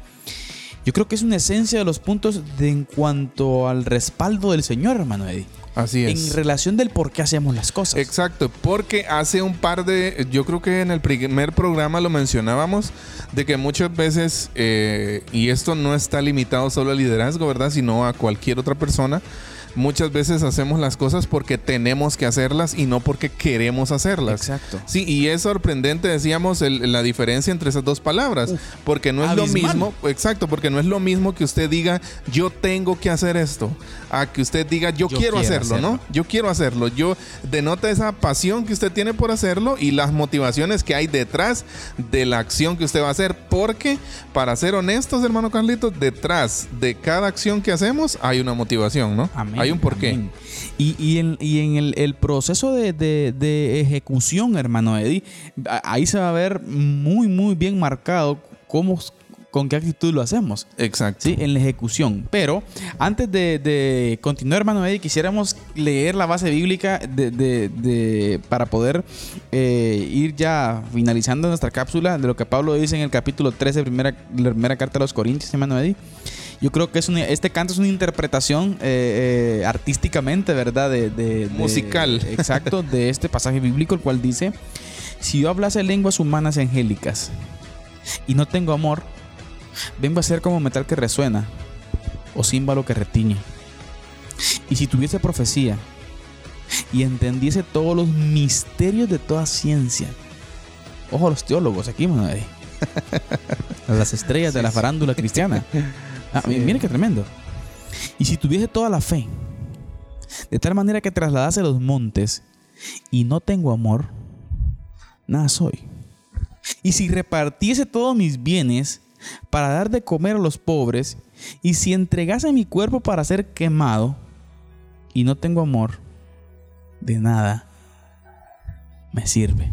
A: yo creo que es una esencia de los puntos de en cuanto al respaldo del Señor, hermano Eddie.
B: Así
A: En
B: es.
A: relación del por qué hacemos las cosas.
B: Exacto, porque hace un par de, yo creo que en el primer programa lo mencionábamos, de que muchas veces, eh, y esto no está limitado solo al liderazgo, ¿verdad? Sino a cualquier otra persona, muchas veces hacemos las cosas porque tenemos que hacerlas y no porque queremos hacerlas.
A: Exacto.
B: Sí, y es sorprendente, decíamos, el- la diferencia entre esas dos palabras.
A: Uf,
B: porque no es lo mismo, exacto, porque no es lo mismo que usted diga, yo tengo que hacer esto, a que usted diga, yo,
A: Yo
B: quiero,
A: quiero
B: hacerlo, ¿no?
A: hacerlo.
B: Yo quiero hacerlo. Yo denota esa pasión que usted tiene por hacerlo y las motivaciones que hay detrás de la acción que usted va a hacer. Porque, para ser honestos, hermano Carlitos, detrás de cada acción que hacemos hay una motivación, ¿no?
A: Amén,
B: hay un porqué.
A: Y, y en, y en el, el proceso de, de- de ejecución, hermano Eddie, ahí se va a ver muy, muy bien marcado cómo, con qué actitud lo hacemos.
B: Exacto.
A: Sí, en la ejecución. Pero antes de, de continuar, hermano Eddie, quisiéramos leer la base bíblica de, de- de- para poder eh, ir ya finalizando nuestra cápsula de lo que Pablo dice en el capítulo 13, primera, la primera carta a los Corintios, hermano Eddie. Yo creo que es una- este canto es una interpretación eh, eh, artísticamente, ¿verdad? De, de- de-
B: Musical.
A: Exacto, de este pasaje bíblico, el cual dice, si yo hablase lenguas humanas y angélicas y no tengo amor, vengo a ser como metal que resuena o címbalo que retiñe. Y si tuviese profecía y entendiese todos los misterios de toda ciencia, ojo a los teólogos aquí, eh. a las estrellas de la farándula cristiana. Ah, mi- Mire qué tremendo. Y si tuviese toda la fe, de tal manera que trasladase los montes y no tengo amor, nada soy. Y si repartiese todos mis bienes para dar de comer a los pobres, y si entregase mi cuerpo para ser quemado, y no tengo amor, de nada me sirve.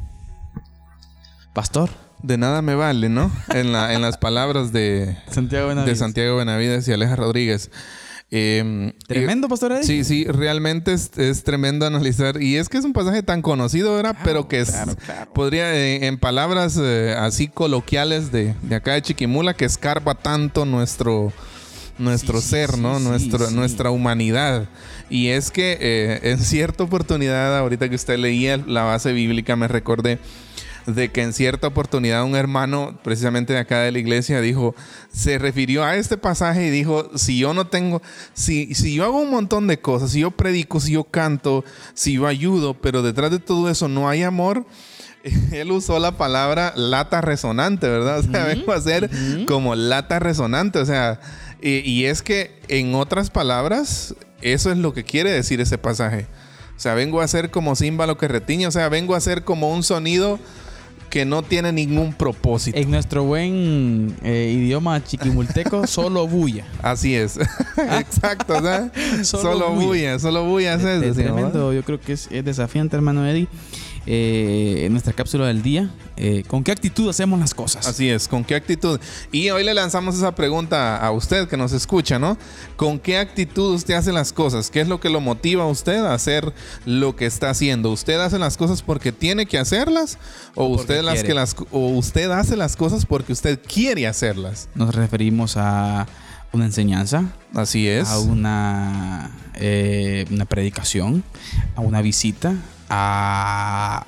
A: Pastor,
B: De nada me vale, ¿no? En, la, en las palabras de,
A: Santiago
B: de Santiago Benavides y Aleja Rodríguez. Eh,
A: Tremendo, Pastor Eddie.
B: Sí, sí, realmente es, es tremendo analizar. Y es que es un pasaje tan conocido, ¿verdad? Pero que es-
A: claro, claro.
B: podría, eh, en palabras eh, así coloquiales de, de acá de Chiquimula, que escarba tanto nuestro, nuestro
A: Sí,
B: ser,
A: sí,
B: ¿no?
A: sí,
B: Nuestro. Nuestra humanidad. Y es que eh, en cierta oportunidad, ahorita que usted leía la base bíblica, me recordé de que en cierta oportunidad un hermano precisamente de acá de la iglesia dijo, se refirió a este pasaje y dijo, si yo no tengo, si, si yo hago un montón de cosas, si yo predico, si yo canto, si yo ayudo, pero detrás de todo eso no hay amor, él usó la palabra lata resonante, ¿verdad? O sea, vengo a ser como lata resonante, o sea, y, y es que en otras palabras, eso es lo que quiere decir ese pasaje. O sea, vengo a ser como címbalo que retiñe, o sea, vengo a ser como un sonido que no tiene ningún propósito.
A: En nuestro buen eh, idioma chiquimulteco, solo bulla.
B: Así es. Exacto,
A: Solo
B: solo,
A: bulla.
B: bulla, solo bulla es eso.
A: Yo creo que es, es desafiante, hermano Eddie. Eh, en nuestra cápsula del día. Eh, ¿Con qué actitud hacemos las cosas?
B: Así es, ¿con qué actitud? Y hoy le lanzamos esa pregunta a usted que nos escucha, ¿no? ¿Con qué actitud usted hace las cosas? ¿Qué es lo que lo motiva a usted a hacer lo que está haciendo? ¿Usted hace las cosas porque tiene que hacerlas o usted las
A: quiere.
B: que las o usted hace las cosas porque usted quiere hacerlas?
A: Nos referimos a una enseñanza,
B: Así es.
A: a una, eh, una predicación, a una visita, a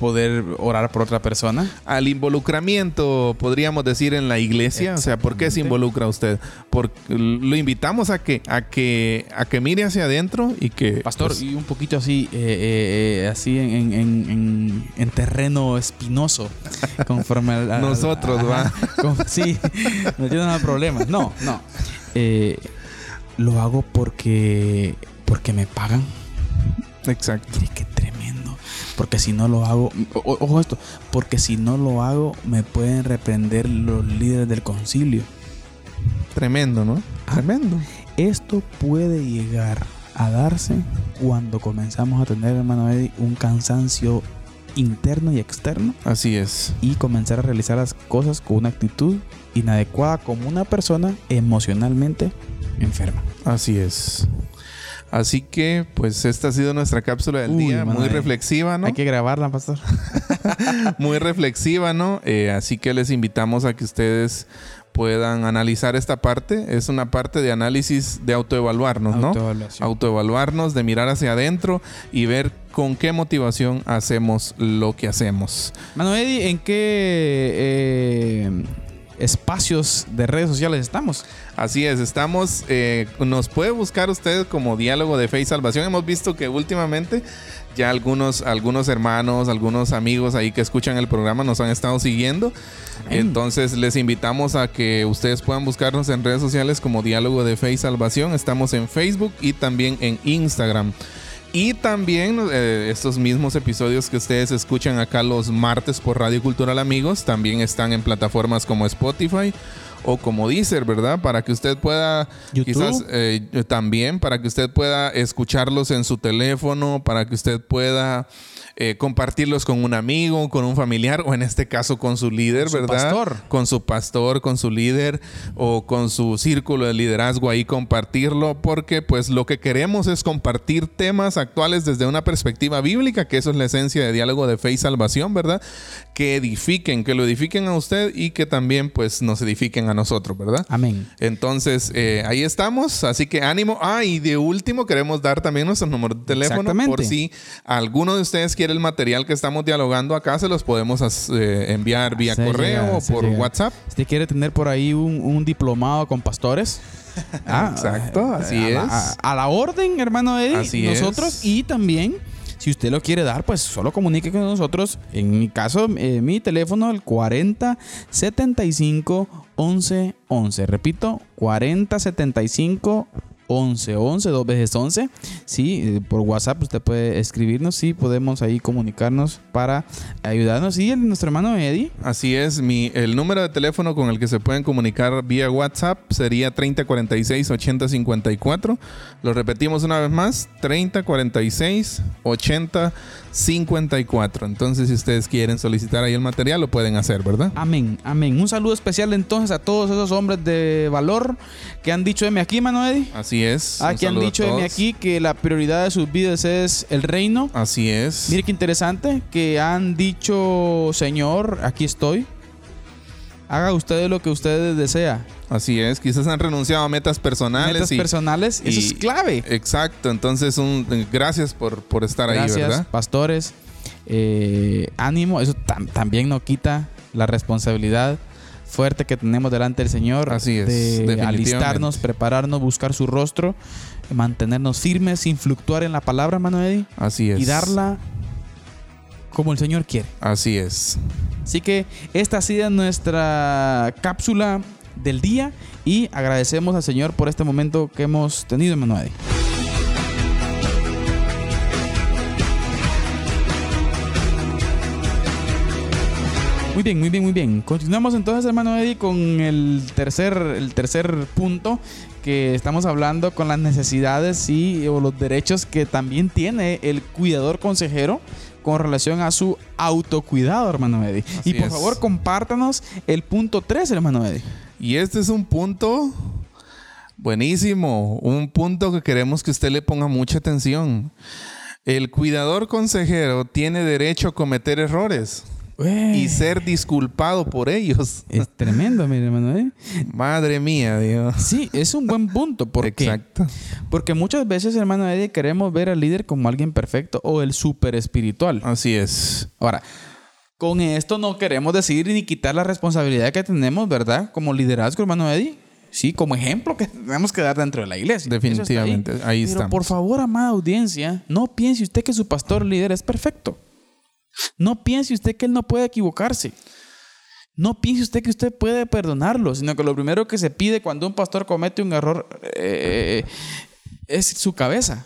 A: poder orar por otra persona.
B: Al involucramiento, podríamos decir, en la iglesia. O sea, ¿por qué se involucra usted? Porque lo invitamos a que, a que, a que mire hacia adentro y que.
A: Pastor,
B: pues,
A: y un poquito así, eh, eh, eh, así en, en- en- en- en terreno espinoso, conforme al, al-
B: Nosotros,
A: con- sí, no tiene nada de problemas. No, no. Eh, lo hago porque, porque me pagan.
B: Exacto.
A: Mire, qué tremendo. Porque si no lo hago, o- ojo esto, porque si no lo hago, me pueden reprender los líderes del concilio.
B: Tremendo, ¿no?
A: Ah.
B: Tremendo.
A: Esto puede llegar a darse cuando comenzamos a tener, hermano Eddie, un cansancio interno y externo
B: Así es.
A: y comenzar a realizar las cosas con una actitud inadecuada como una persona emocionalmente enferma.
B: Así es. Así que, pues, esta ha sido nuestra cápsula del
A: Uy,
B: día. Muy reflexiva, ¿no?
A: Hay que grabarla, pastor.
B: Muy reflexiva, ¿no? Eh, así que les invitamos a que ustedes puedan analizar esta parte. Es una parte de análisis de autoevaluarnos, ¿no? Autoevaluarnos, de mirar hacia adentro y ver con qué motivación hacemos lo que hacemos.
A: Eddie, ¿en qué eh, espacios de redes sociales estamos?
B: Así es, estamos, eh, nos puede buscar usted como diálogo de fe y salvación. Hemos visto que últimamente ya algunos, algunos hermanos, algunos amigos ahí que escuchan el programa nos han estado siguiendo.
A: Amén.
B: Entonces les invitamos a que ustedes puedan buscarnos en redes sociales como diálogo de fe y salvación. Estamos en Facebook y también en Instagram. Y también eh, estos mismos episodios que ustedes escuchan acá los martes por Radio Cultural Amigos también están en plataformas como Spotify o como Deezer, ¿verdad? Para que usted pueda
A: YouTube.
B: quizás eh, también para que usted pueda escucharlos en su teléfono, para que usted pueda eh, compartirlos con un amigo, con un familiar o en este caso con su líder,
A: Con su
B: ¿verdad?
A: pastor.
B: Con su pastor, con su líder o con su círculo de liderazgo ahí compartirlo porque pues lo que queremos es compartir temas actuales desde una perspectiva bíblica, que eso es la esencia de diálogo de fe y salvación, ¿verdad? Que edifiquen, que lo edifiquen a usted y que también pues nos edifiquen a nosotros, ¿verdad?
A: Amén.
B: Entonces, eh, ahí estamos. Así que ánimo. Ah, y de último, queremos dar también nuestro número de teléfono. Por si alguno de ustedes quiere el material que estamos dialogando acá, se los podemos eh, enviar vía
A: Se
B: correo
A: llega,
B: o por
A: llega.
B: WhatsApp.
A: Si usted quiere tener por ahí un, un diplomado con pastores. ah,
B: Exacto, así
A: a la-
B: es.
A: A, a la orden, hermano Eddie.
B: Así
A: nosotros
B: es.
A: y también, si usted lo quiere dar, pues solo comunique con nosotros. En mi caso, eh, mi teléfono, el 40 75 11 11. Repito, 40 75 11 11, dos veces 11. Sí, eh, por WhatsApp usted puede escribirnos y podemos ahí comunicarnos para ayudarnos. Y nuestro hermano Eddie.
B: Así es, mi, el número de teléfono con el que se pueden comunicar vía WhatsApp sería 3046 8054. Lo repetimos una vez más, 3046 8054. Entonces, si ustedes quieren solicitar ahí el material, lo pueden hacer, ¿verdad?
A: Amén, amén. Un saludo especial entonces a todos esos hombres de valor que han dicho de mí aquí, Eddie.
B: Así es.
A: Ah, que han dicho de mí aquí que la prioridad de sus vidas es el reino.
B: Así es.
A: Mire qué interesante, que han dicho, Señor, aquí estoy. Haga ustedes lo que ustedes desea.
B: Así es. Quizás han renunciado a metas personales.
A: Metas
B: y-
A: personales, eso es clave.
B: Exacto. Entonces, un, gracias por, por estar
A: Gracias,
B: ahí, ¿verdad?
A: pastores. Eh, ánimo, eso tam- también no quita la responsabilidad fuerte que tenemos delante del Señor
B: Así es,
A: de alistarnos, prepararnos, buscar su rostro, mantenernos firmes sin fluctuar en la palabra, Eddie,
B: Así es.
A: y darla como el Señor quiere.
B: Así es.
A: Así que esta ha sido nuestra cápsula del día y agradecemos al Señor por este momento que hemos tenido, Eddie. Muy bien, muy bien, muy bien. Continuamos entonces, hermano Eddie, con el tercer, el tercer punto que estamos hablando con las necesidades y o los derechos que también tiene el cuidador consejero con relación a su autocuidado, hermano Eddie. y
B: Así
A: por
B: es.
A: favor, compártanos el punto 3, hermano Eddie.
B: Y este es un punto buenísimo, un punto que queremos que usted le ponga mucha atención. El cuidador consejero tiene derecho a cometer errores y ser disculpado por ellos.
A: Es tremendo, mi hermano Eddie.
B: Madre mía, Dios.
A: Sí, es un buen punto. ¿Por qué?
B: Exacto.
A: Porque muchas veces, hermano Eddie, queremos ver al líder como alguien perfecto o el súper espiritual.
B: Así es.
A: Ahora, con esto no queremos decir ni quitar la responsabilidad que tenemos, ¿verdad? Como liderazgo, hermano Eddie. Sí, como ejemplo que tenemos que dar dentro de la iglesia. Está
B: Definitivamente, ahí
A: Pero
B: estamos.
A: por favor, amada audiencia, no piense usted que su pastor líder es perfecto. No piense usted que él no puede equivocarse. No piense usted que usted puede perdonarlo, sino que lo primero que se pide cuando un pastor comete un error eh, es su cabeza.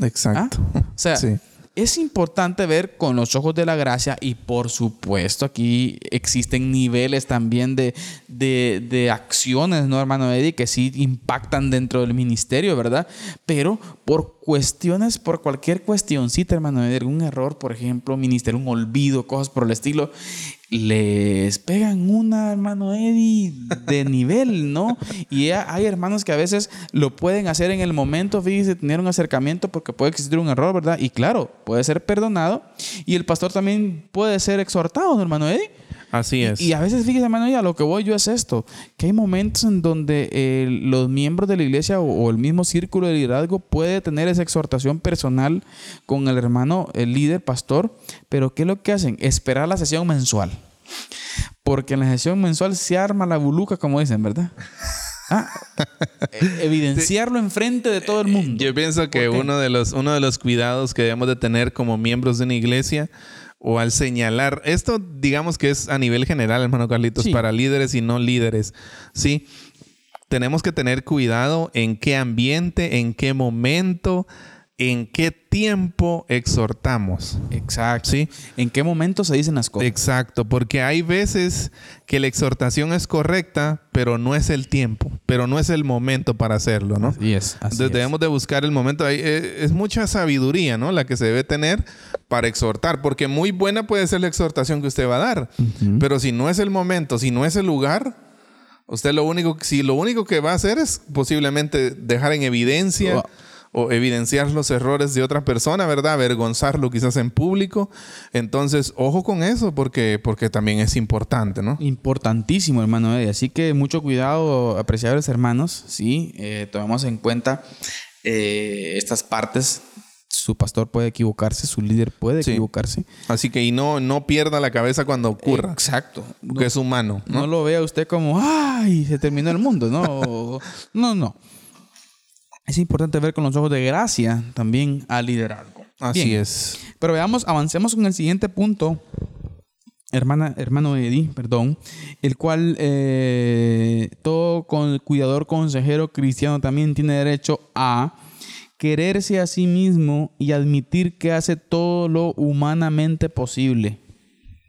B: Exacto.
A: ¿Ah? O sea,
B: Sí.
A: Es importante ver con los ojos de la gracia y por supuesto aquí existen niveles también de, de, acciones, ¿no, hermano Eddie? Que sí impactan dentro del ministerio, ¿verdad? Pero por cuestiones, por cualquier cuestioncita, hermano Eddie, algún error, por ejemplo, ministerio, un olvido, cosas por el estilo, les pegan hermano Eddie, de nivel, ¿no? Y hay hermanos que a veces lo pueden hacer en el momento, fíjese, tener un acercamiento porque puede existir un error, ¿verdad? Y claro, puede ser perdonado y el pastor también puede ser exhortado, ¿no, hermano Eddie.
B: Así es.
A: Y a veces, fíjese, hermano, Eddie, a lo que voy yo es esto, que hay momentos en donde eh, los miembros de la iglesia o, o el mismo círculo de liderazgo puede tener esa exhortación personal con el hermano, el líder, pastor, pero ¿qué es lo que hacen? Esperar la sesión mensual. Porque en la sesión mensual se arma la buluca, como dicen, ¿verdad? Ah, e- evidenciarlo enfrente de todo el mundo.
B: Yo pienso que uno de los uno de los cuidados que debemos de tener como miembros de una iglesia o al señalar esto, digamos que es a nivel general, hermano Carlitos,
A: Sí.
B: para líderes y no líderes, sí. Tenemos que tener cuidado en qué ambiente, en qué momento, en qué tiempo exhortamos.
A: Exacto.
B: Sí.
A: ¿En qué momento se dicen las cosas?
B: Exacto, porque hay veces que la exhortación es correcta, pero no es el tiempo, pero no es el momento para hacerlo, ¿no?
A: Así es. así
B: Entonces
A: es.
B: debemos de buscar el momento. Eh, Es mucha sabiduría, ¿no? La que se debe tener para exhortar, porque muy buena puede ser la exhortación que usted va a dar, pero si no es el momento, si no es el lugar, usted lo único, si lo único que va a hacer es posiblemente dejar en evidencia. O evidenciar los errores de otra persona, ¿verdad? Avergonzarlo quizás en público. Entonces, ojo con eso, porque, porque también es importante, ¿no?
A: Importantísimo, hermano Eddie. Así que mucho cuidado, apreciables hermanos. Sí, eh, tomemos en cuenta eh, estas partes. Su pastor puede equivocarse, su líder puede
B: Sí.
A: equivocarse.
B: Así que y no, no pierda la cabeza cuando ocurra,
A: Exacto.
B: porque es humano, ¿no?
A: No lo vea usted como, ay, se terminó el mundo. No, no, no. Es importante ver con los ojos de gracia también al liderazgo.
B: Así
A: Bien.
B: es.
A: Pero veamos, avancemos con el siguiente punto, hermana, hermano Eddie, perdón, el cual eh, todo con cuidador consejero cristiano también tiene derecho a quererse a sí mismo y admitir que hace todo lo humanamente posible.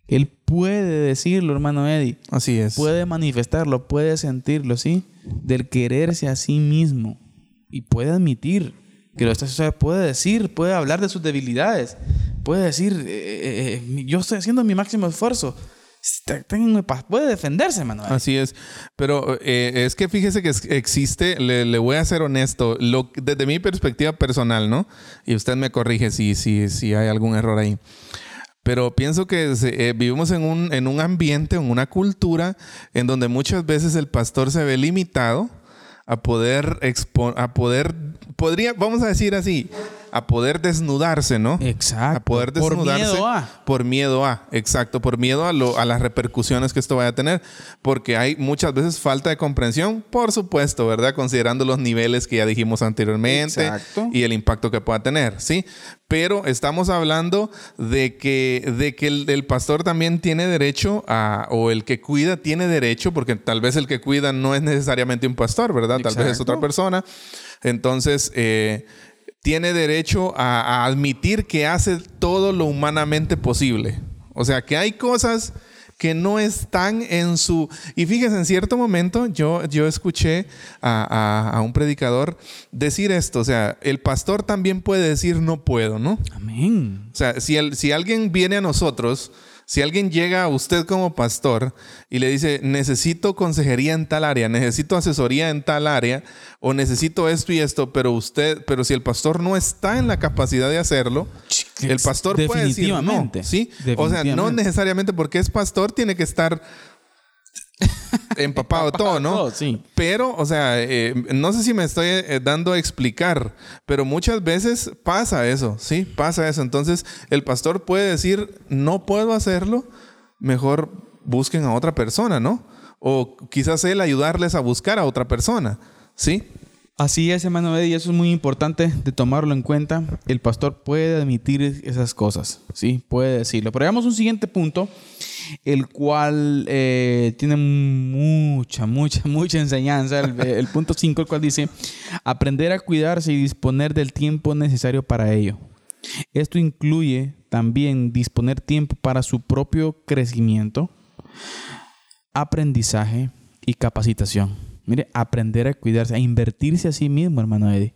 A: Él puede decirlo, hermano Eddie,
B: Así es.
A: puede manifestarlo, puede sentirlo, ¿sí? Del quererse a sí mismo. Y puede admitir que lo está, o sea, puede decir, puede hablar de sus debilidades, puede decir, eh, eh, eh, yo estoy haciendo mi máximo esfuerzo. Puede defenderse. Eddie.
B: Así es. Pero es que fíjese que existe, le, voy a ser honesto, lo, desde mi perspectiva personal, ¿no? Y usted me corrige si, si, si hay algún error ahí. Pero pienso que vivimos en un, en un ambiente, en una cultura, en donde muchas veces el pastor se ve limitado a poder expo- a poder, podría, vamos a decir así, a poder desnudarse, ¿no?
A: Exacto.
B: A poder
A: Por
B: desnudarse.
A: miedo a.
B: Por miedo a, exacto, por miedo a, lo- a las repercusiones que esto vaya a tener, porque hay muchas veces falta de comprensión, por supuesto, ¿verdad? Considerando los niveles que ya dijimos anteriormente
A: Exacto.
B: y el impacto que pueda tener, ¿sí? Pero estamos hablando de que, de que el, el pastor también tiene derecho a, o el que cuida tiene derecho, porque tal vez el que cuida no es necesariamente un pastor, ¿verdad? Tal vez es
A: Exacto.
B: otra persona. Entonces, eh, tiene derecho a, a admitir que hace todo lo humanamente posible. O sea, que hay cosas que no están en su... Y fíjese, en cierto momento yo, yo escuché a, a- a un predicador decir esto, o sea, el pastor también puede decir no puedo, ¿no?
A: Amén.
B: O sea, si, el- si alguien viene a nosotros, si alguien llega a usted como pastor y le dice, necesito consejería en tal área, necesito asesoría en tal área, o necesito esto y esto, pero usted, pero si el pastor no está en la capacidad de hacerlo, el pastor puede decir no. ¿sí? O sea, no necesariamente porque es pastor tiene que estar empapado todo, ¿no?
A: Todo, sí.
B: Pero, o sea, eh, no sé si me estoy eh, dando a explicar, pero muchas veces pasa eso, ¿sí? Pasa eso. Entonces, el pastor puede decir, no puedo hacerlo, mejor busquen a otra persona, ¿no? O quizás él ayudarles a buscar a otra persona, ¿sí?
A: Así es, hermano Eddie, eso es muy importante de tomarlo en cuenta. El pastor puede admitir esas cosas, ¿sí? Puede decirlo. Pero veamos un siguiente punto, el cual eh, tiene mucha, mucha, mucha enseñanza. El, el punto 5, el cual dice, aprender a cuidarse y disponer del tiempo necesario para ello. Esto incluye también disponer tiempo para su propio crecimiento, aprendizaje y capacitación. Mire, aprender a cuidarse, a invertirse a sí mismo, hermano Eddie.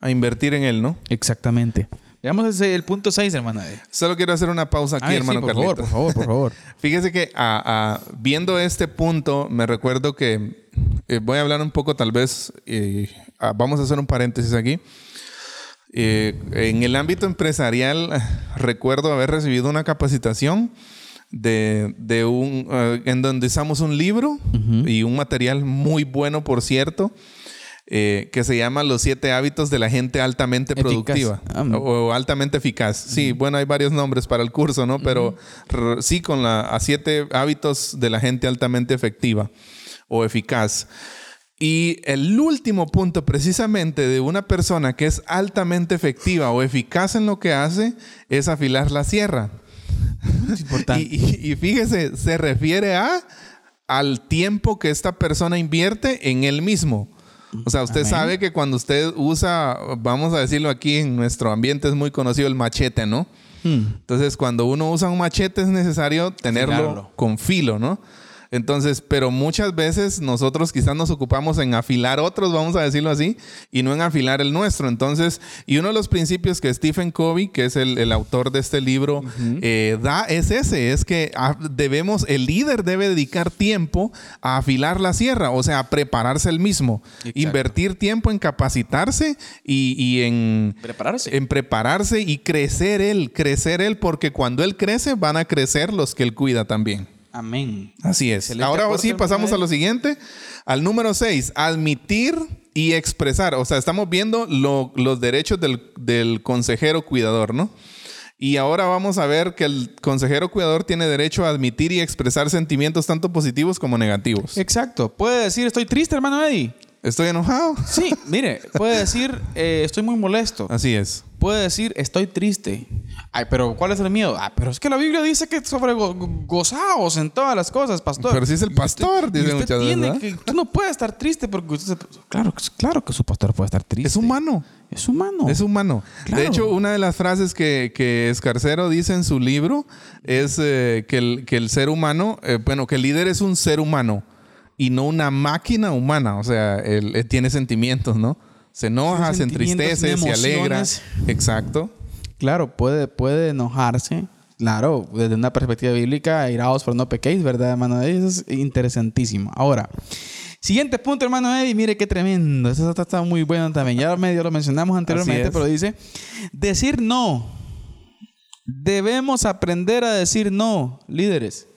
B: A invertir en él, ¿no?
A: Exactamente. Veamos ese- el punto 6, hermano Eddie.
B: Solo quiero hacer una pausa aquí,
A: Ay, sí,
B: hermano
A: por favor, por favor, por favor.
B: Fíjese que ah, ah, viendo este punto, me recuerdo que eh, voy a hablar un poco, tal vez, eh, ah, vamos a hacer un paréntesis aquí. Eh, en el ámbito empresarial, recuerdo haber recibido una capacitación de, de un, eh, en donde usamos un libro y un material muy bueno, por cierto, eh, que se llama Los siete hábitos de la gente altamente productiva
A: Ah,
B: o, o altamente eficaz. Sí, bueno, hay varios nombres para el curso, ¿no? Pero sí con la, a siete hábitos de la gente altamente efectiva o eficaz. Y el último punto precisamente de una persona que es altamente efectiva o eficaz en lo que hace es afilar la sierra.
A: Es importante.
B: Y, y- y fíjese, se refiere a al tiempo que esta persona invierte en él mismo. O sea, usted
A: Amén.
B: sabe que cuando usted usa, vamos a decirlo aquí en nuestro ambiente es muy conocido el machete, ¿no?
A: Hmm.
B: Entonces, cuando uno usa un machete es necesario tenerlo con filo, ¿no? Entonces, pero muchas veces nosotros quizás nos ocupamos en afilar otros, vamos a decirlo así, y no en afilar el nuestro. Entonces, y uno de los principios que Stephen Covey, que es el, el autor de este libro, eh, da es ese, es que ah, debemos, el líder debe dedicar tiempo a afilar la sierra, o sea, a prepararse el mismo,
A: Exacto.
B: invertir tiempo en capacitarse y, y en
A: Prepararse.
B: en prepararse y crecer él, crecer él, porque cuando él crece van a crecer los que él cuida también.
A: Amén.
B: Así es.
A: Excelente
B: Ahora
A: aporte,
B: sí pasamos a lo siguiente, al número 6, admitir y expresar. O sea, estamos viendo lo- los derechos del, del consejero cuidador, ¿no? Y ahora vamos a ver que el consejero cuidador tiene derecho a admitir y expresar sentimientos tanto positivos como negativos.
A: Exacto. Puede decir, estoy triste, hermano Eddie.
B: ¿Estoy enojado?
A: Sí, mire, puede decir, eh, estoy muy molesto.
B: Así es.
A: Puede decir, estoy triste. Ay, pero ¿cuál es el miedo? Ah, pero es que la Biblia dice que sobre go- go- gozaos en todas las cosas, pastor.
B: Pero si es el pastor, dice muchas veces,
A: que- Tú no puedes estar triste porque usted... Claro, que- claro que su pastor puede estar triste.
B: Es humano.
A: Es humano.
B: Es humano.
A: Claro.
B: De hecho, una de las frases que, que Escarcero dice en su libro es eh, que, el, que el ser humano, eh, bueno, que el líder es un ser humano y no una máquina humana. O sea, él, él tiene sentimientos, ¿no? Se enoja, se entristece, se alegra. Exacto.
A: Claro, puede, puede enojarse. Claro, desde una perspectiva bíblica, iraos pero no pequéis, ¿verdad, hermano Eddie? Eso es interesantísimo. Ahora, siguiente punto, hermano Eddie. Mire qué tremendo. Eso está, está muy bueno también. Ya medio lo mencionamos anteriormente, pero dice: decir no. Debemos aprender a decir no, líderes.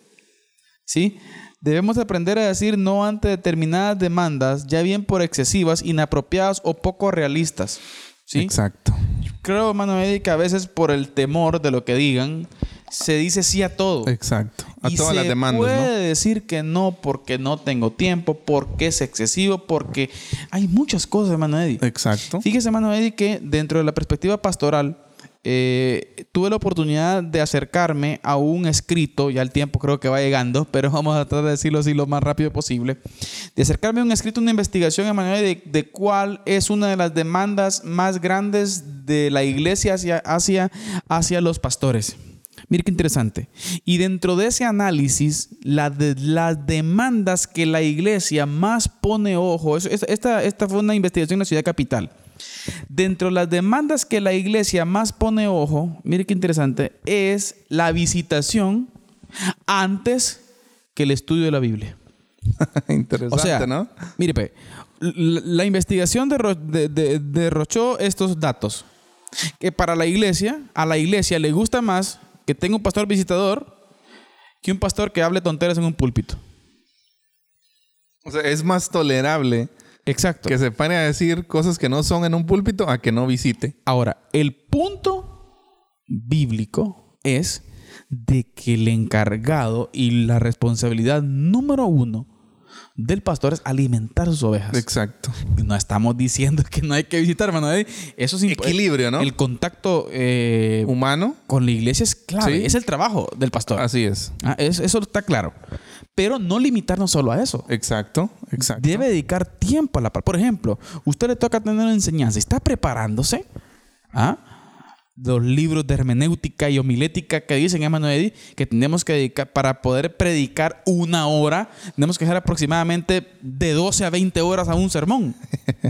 A: ¿Sí? Debemos aprender a decir no ante determinadas demandas, ya bien por excesivas, inapropiadas o poco realistas. ¿Sí?
B: Exacto.
A: creo, hermano Eddie, que a veces por el temor de lo que digan, se dice sí a todo.
B: Exacto. A
A: y
B: todas
A: se
B: las demandas,
A: puede
B: ¿no?
A: decir que no porque no tengo tiempo, porque es excesivo, porque hay muchas cosas, hermano Eddie.
B: Exacto.
A: Fíjese, hermano Eddie, que dentro de la perspectiva pastoral, eh, tuve la oportunidad de acercarme a un escrito, ya el tiempo creo que va llegando, pero vamos a tratar de decirlo así lo más rápido posible, de acercarme a un escrito, una investigación, Eddie, de, de cuál es una de las demandas más grandes de la iglesia hacia, hacia, hacia los pastores. Mire qué interesante. Y dentro de ese análisis, la de, las demandas que la iglesia más pone ojo, esta, esta fue una investigación en la ciudad capital. Dentro de las demandas que la iglesia más pone ojo, mire qué interesante, es la visitación antes que el estudio de la Biblia.
B: Interesante,
A: O sea,
B: ¿no?
A: mire, pe, la, la investigación derro- de- de- derrochó estos datos. Que para la iglesia, a la iglesia le gusta más que tenga un pastor visitador que un pastor que hable tonteras en un púlpito.
B: O sea, es más tolerable
A: Exacto.
B: que se pare a decir cosas que no son en un púlpito a que no visite.
A: Ahora, el punto bíblico es de que el encargado y la responsabilidad número uno del pastor es alimentar sus ovejas.
B: Exacto.
A: No estamos diciendo que no hay que visitar, hermano. Eddie. Eso es
B: Equilibrio, ¿no?
A: El contacto eh,
B: Humano,
A: con la iglesia es clave.
B: Sí.
A: Es el trabajo del pastor.
B: así es.
A: Ah, es- eso está claro. Pero no limitarnos solo a eso.
B: Exacto, exacto.
A: Debe dedicar tiempo a la. Por ejemplo, usted le toca tener una enseñanza. ¿Está preparándose? ¿Ah? Los libros de hermenéutica y homilética que dicen, Eddie, que tenemos que dedicar para poder predicar una hora, tenemos que dejar aproximadamente de 12 a 20 horas a un sermón.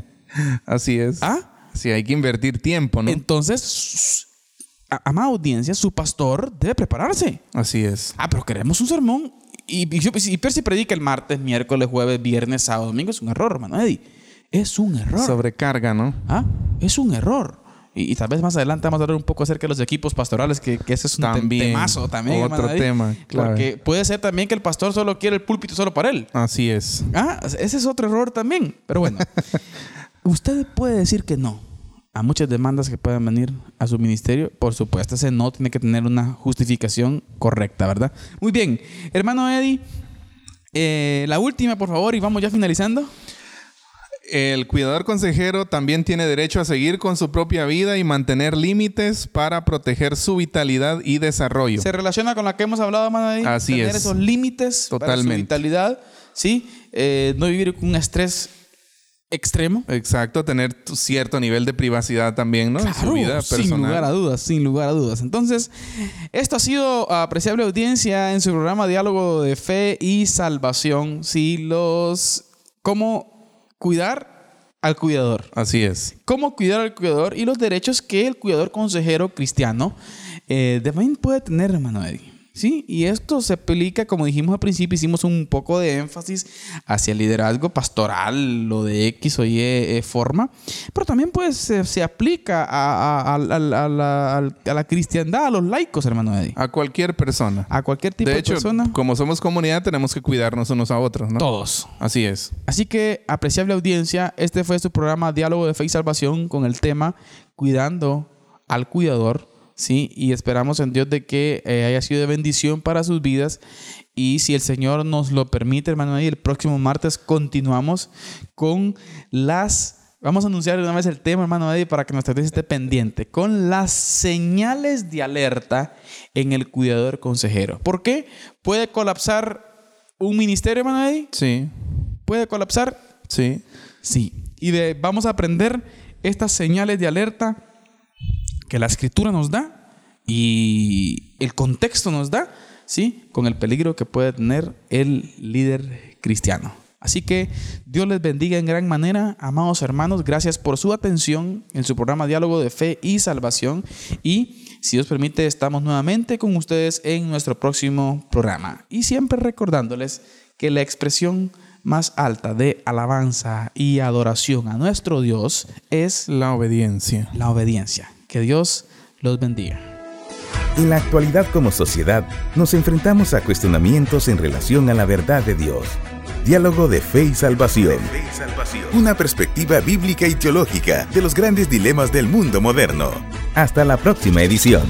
B: Así es.
A: ¿Ah?
B: Sí, hay que invertir tiempo, ¿no?
A: Entonces, a- amada audiencia, su pastor debe prepararse.
B: Así es.
A: Ah, pero queremos un sermón. Y, y, Percy predica el martes, miércoles, jueves, viernes, sábado, domingo. Es un error, hermano Eddie. Es un error.
B: Sobrecarga, ¿no?
A: Ah, es un error. Y, y tal vez más adelante vamos a hablar un poco acerca de los equipos pastorales, que, que ese es un
B: También.
A: temazo también.
B: Otro tema, clave.
A: Porque puede ser también que el pastor solo quiere el púlpito solo para él.
B: Así es.
A: Ah, ese es otro error también. Pero bueno, usted puede decir que no a muchas demandas que puedan venir a su ministerio. Por supuesto, ese no tiene que tener una justificación correcta, ¿verdad? Muy bien, hermano Eddie, eh, la última, por favor, y vamos ya finalizando.
B: El cuidador consejero también tiene derecho a seguir con su propia vida y mantener límites para proteger su vitalidad y desarrollo.
A: Se relaciona con la que hemos hablado, hermano Eddie.
B: Así
A: Tener
B: es.
A: esos límites para su
B: Totalmente.
A: vitalidad, ¿sí? Eh, no vivir con un estrés extremo.
B: Exacto, tener cierto nivel de privacidad también, ¿no? en su
A: Claro,
B: vida
A: sin
B: personal.
A: lugar a dudas, sin lugar a dudas. Entonces, esto ha sido apreciable audiencia en su programa Diálogo de Fe y Salvación. Sí, los cómo cuidar al cuidador.
B: Así es.
A: Cómo cuidar al cuidador y los derechos que el cuidador consejero cristiano eh, también puede tener, hermano Eddie. Sí, y esto se aplica, como dijimos al principio, hicimos un poco de énfasis hacia el liderazgo pastoral, lo de X o Y eh, forma, pero también pues se, se aplica a, a- a- la, a la cristiandad, a los laicos, hermano Eddie.
B: A cualquier persona.
A: A cualquier tipo de,
B: de hecho,
A: persona.
B: como somos comunidad, tenemos que cuidarnos unos a otros, ¿no?
A: Todos.
B: Así es.
A: Así que, apreciable audiencia, este fue su programa Diálogo de Fe y Salvación con el tema Cuidando al Cuidador. Sí, y esperamos en Dios de que eh, haya sido de bendición para sus vidas. Y si el Señor nos lo permite, hermano, y el próximo martes continuamos con las. Vamos a anunciar una vez el tema, hermano Eddie, para que nuestra audiencia esté pendiente. Con las señales de alerta en el cuidador consejero. ¿Por qué? Puede colapsar un ministerio, hermano Eddie.
B: Sí,
A: Puede colapsar
B: sí.
A: Sí. Y de, vamos a aprender estas señales de alerta que la escritura nos da y el contexto nos da, ¿sí? Con el peligro que puede tener el líder cristiano. Así que Dios les bendiga en gran manera, amados hermanos. Gracias por su atención en su programa Diálogo de Fe y Salvación. Y si Dios permite, estamos nuevamente con ustedes en nuestro próximo programa. Y siempre recordándoles que la expresión más alta de alabanza y adoración a nuestro Dios es
B: La obediencia.
A: la obediencia. Que Dios los bendiga.
E: En la actualidad como sociedad nos enfrentamos a cuestionamientos en relación a la verdad de Dios. Diálogo de fe y salvación. Una perspectiva bíblica y teológica de los grandes dilemas del mundo moderno. Hasta la próxima edición.